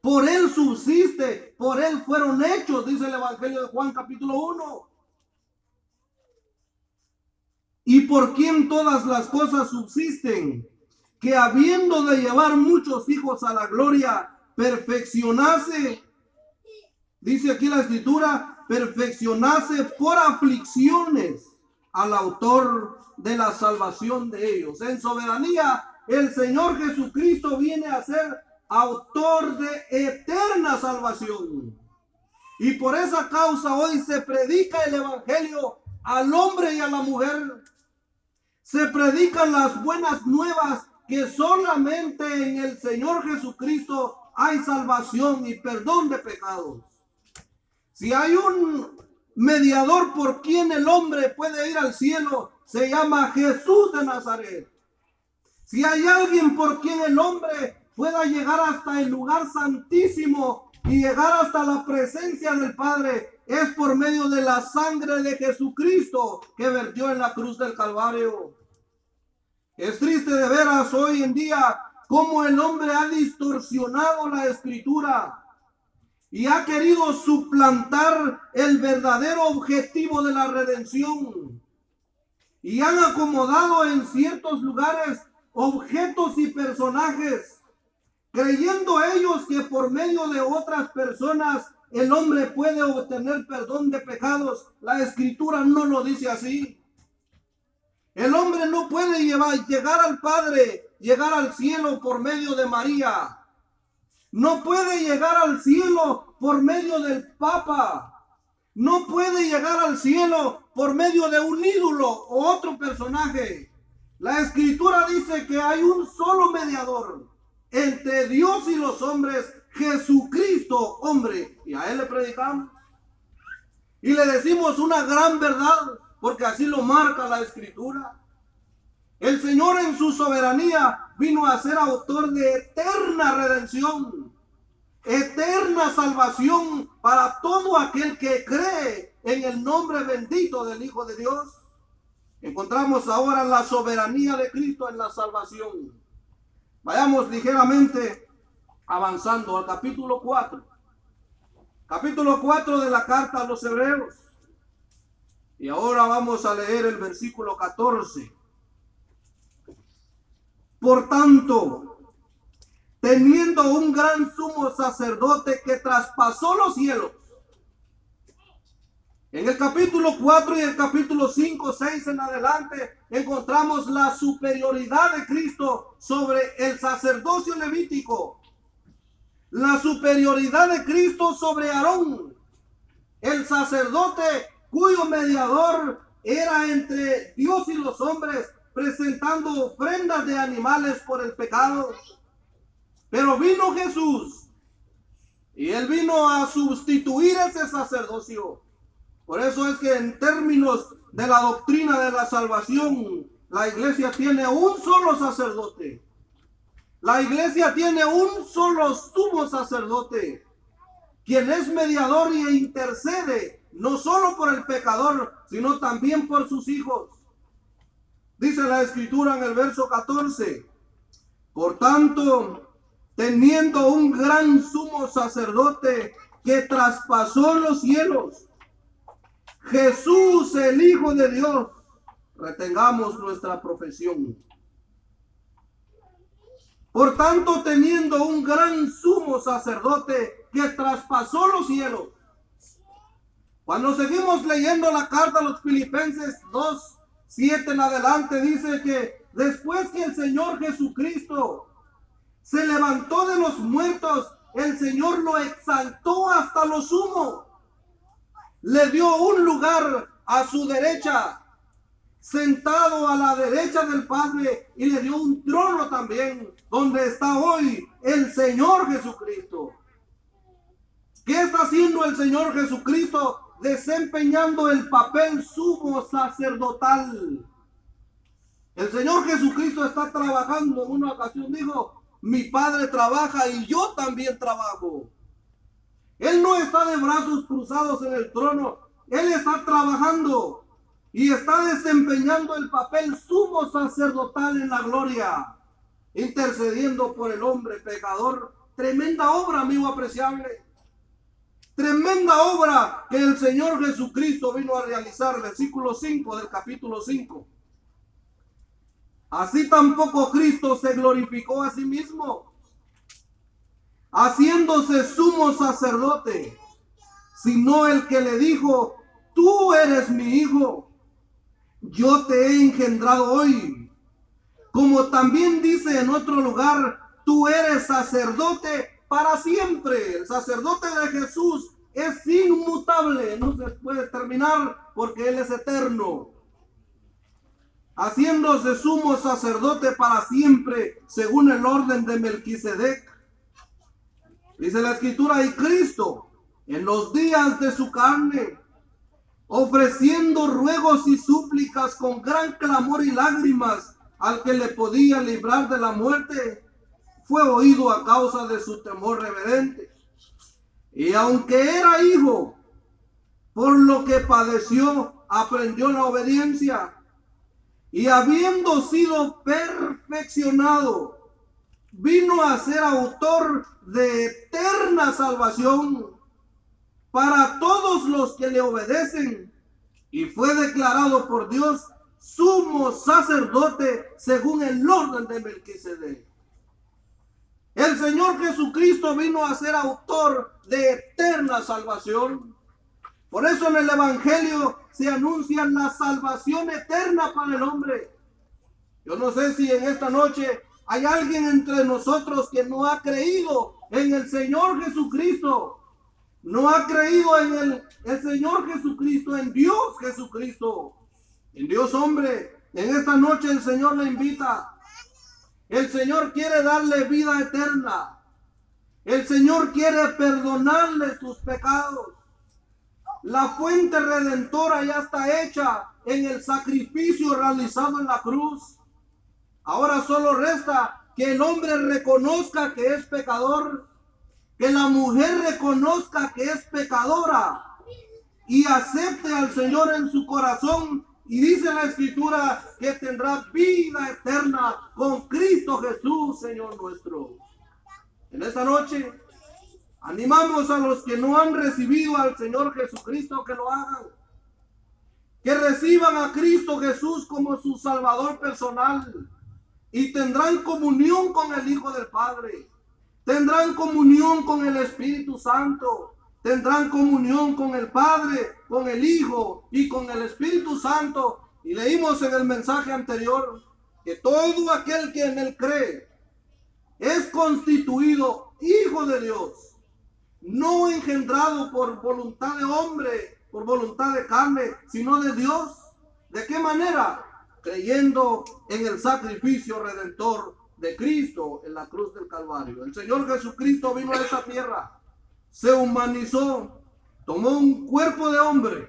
Por Él subsiste. Por Él fueron hechos, dice el Evangelio de Juan capítulo 1. Y por quien todas las cosas subsisten, que habiendo de llevar muchos hijos a la gloria, perfeccionase, dice aquí la escritura, perfeccionase por aflicciones al autor de la salvación de ellos. En soberanía, el Señor Jesucristo viene a ser autor de eterna salvación. Y por esa causa hoy se predica el Evangelio al hombre y a la mujer. Se predican las buenas nuevas que solamente en el Señor Jesucristo hay salvación y perdón de pecados. Si hay un mediador por quien el hombre puede ir al cielo, se llama Jesús de Nazaret. Si hay alguien por quien el hombre pueda llegar hasta el lugar santísimo y llegar hasta la presencia del Padre, es por medio de la sangre de Jesucristo que vertió en la cruz del Calvario. Es triste de veras hoy en día cómo el hombre ha distorsionado la escritura y ha querido suplantar el verdadero objetivo de la redención. Y han acomodado en ciertos lugares objetos y personajes, creyendo ellos que por medio de otras personas el hombre puede obtener perdón de pecados. La escritura no lo dice así. El hombre no puede llevar, llegar al Padre, llegar al cielo por medio de María no puede llegar al cielo por medio del Papa. No puede llegar al cielo por medio de un ídolo o otro personaje. La escritura dice que hay un solo mediador entre Dios y los hombres, Jesucristo, hombre. Y a Él le predicamos. Y le decimos una gran verdad, porque así lo marca la escritura. El Señor en su soberanía vino a ser autor de eterna redención, eterna salvación para todo aquel que cree en el nombre bendito del Hijo de Dios. Encontramos ahora la soberanía de Cristo en la salvación. Vayamos ligeramente avanzando al capítulo 4. Capítulo 4 de la carta a los hebreos. Y ahora vamos a leer el versículo 14. Por tanto, teniendo un gran sumo sacerdote que traspasó los cielos. En el capítulo 4 y el capítulo 5, 6 en adelante encontramos la superioridad de Cristo sobre el sacerdocio levítico. La superioridad de Cristo sobre Aarón, el sacerdote cuyo mediador era entre Dios y los hombres, presentando ofrendas de animales por el pecado. Pero vino Jesús y él vino a sustituir ese sacerdocio. Por eso es que en términos de la doctrina de la salvación, la iglesia tiene un solo sacerdote. La iglesia tiene un solo sumo sacerdote, quien es mediador e intercede no solo por el pecador, sino también por sus hijos. Dice la escritura en el verso 14, por tanto, teniendo un gran sumo sacerdote que traspasó los cielos, Jesús el Hijo de Dios, retengamos nuestra profesión. Por tanto, teniendo un gran sumo sacerdote que traspasó los cielos, cuando seguimos leyendo la carta a los Filipenses 2, 7 en adelante, dice que después que el Señor Jesucristo se levantó de los muertos, el Señor lo exaltó hasta lo sumo. Le dio un lugar a su derecha, sentado a la derecha del Padre, y le dio un trono también, donde está hoy el Señor Jesucristo. ¿Qué está haciendo el Señor Jesucristo? desempeñando el papel sumo sacerdotal. El Señor Jesucristo está trabajando. En una ocasión dijo, mi Padre trabaja y yo también trabajo. Él no está de brazos cruzados en el trono. Él está trabajando y está desempeñando el papel sumo sacerdotal en la gloria, intercediendo por el hombre pecador. Tremenda obra, amigo apreciable. Tremenda obra que el Señor Jesucristo vino a realizar, versículo 5 del capítulo 5. Así tampoco Cristo se glorificó a sí mismo, haciéndose sumo sacerdote, sino el que le dijo, tú eres mi hijo, yo te he engendrado hoy. Como también dice en otro lugar, tú eres sacerdote para siempre. El sacerdote de Jesús es inmutable, no se puede terminar porque Él es eterno. Haciéndose sumo sacerdote para siempre, según el orden de Melquisedec. Dice la escritura, y Cristo, en los días de su carne, ofreciendo ruegos y súplicas con gran clamor y lágrimas al que le podía librar de la muerte, fue oído a causa de su temor reverente. Y aunque era hijo, por lo que padeció, aprendió la obediencia. Y habiendo sido perfeccionado, vino a ser autor de eterna salvación para todos los que le obedecen. Y fue declarado por Dios sumo sacerdote según el orden de Melquisedec. El Señor Jesucristo vino a ser autor de eterna salvación. Por eso en el Evangelio se anuncia la salvación eterna para el hombre. Yo no sé si en esta noche hay alguien entre nosotros que no ha creído en el Señor Jesucristo. No ha creído en el, el Señor Jesucristo, en Dios Jesucristo, en Dios hombre. En esta noche el Señor le invita el Señor quiere darle vida eterna. El Señor quiere perdonarle sus pecados. La fuente redentora ya está hecha en el sacrificio realizado en la cruz. Ahora solo resta que el hombre reconozca que es pecador, que la mujer reconozca que es pecadora y acepte al Señor en su corazón y dice la escritura que tendrá vida eterna con Cristo Jesús, Señor nuestro. En esta noche animamos a los que no han recibido al Señor Jesucristo que lo hagan. Que reciban a Cristo Jesús como su Salvador personal y tendrán comunión con el Hijo del Padre. tendrán comunión con el Espíritu Santo, tendrán comunión con el Padre, con el Hijo y con el Espíritu Santo. Y leímos en el mensaje anterior que todo aquel que en él cree es constituido hijo de Dios, no engendrado por voluntad de hombre, por voluntad de carne, sino de Dios. ¿De qué manera? Creyendo en el sacrificio redentor de Cristo en la cruz del Calvario. El Señor Jesucristo vino a esta tierra, se humanizó, tomó un cuerpo de hombre,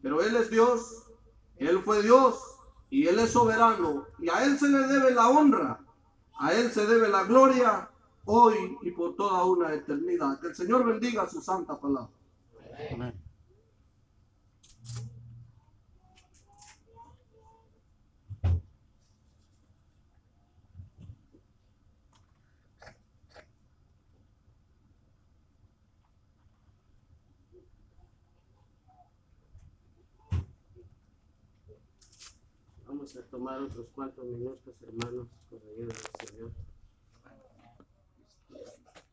pero Él es Dios, Él fue Dios y Él es soberano y a Él se le debe la honra, a Él se debe la gloria hoy y por toda una eternidad. Que el Señor bendiga su santa palabra. Amén. Vamos a tomar otros cuantos minutos, hermanos, con la ayuda del Señor.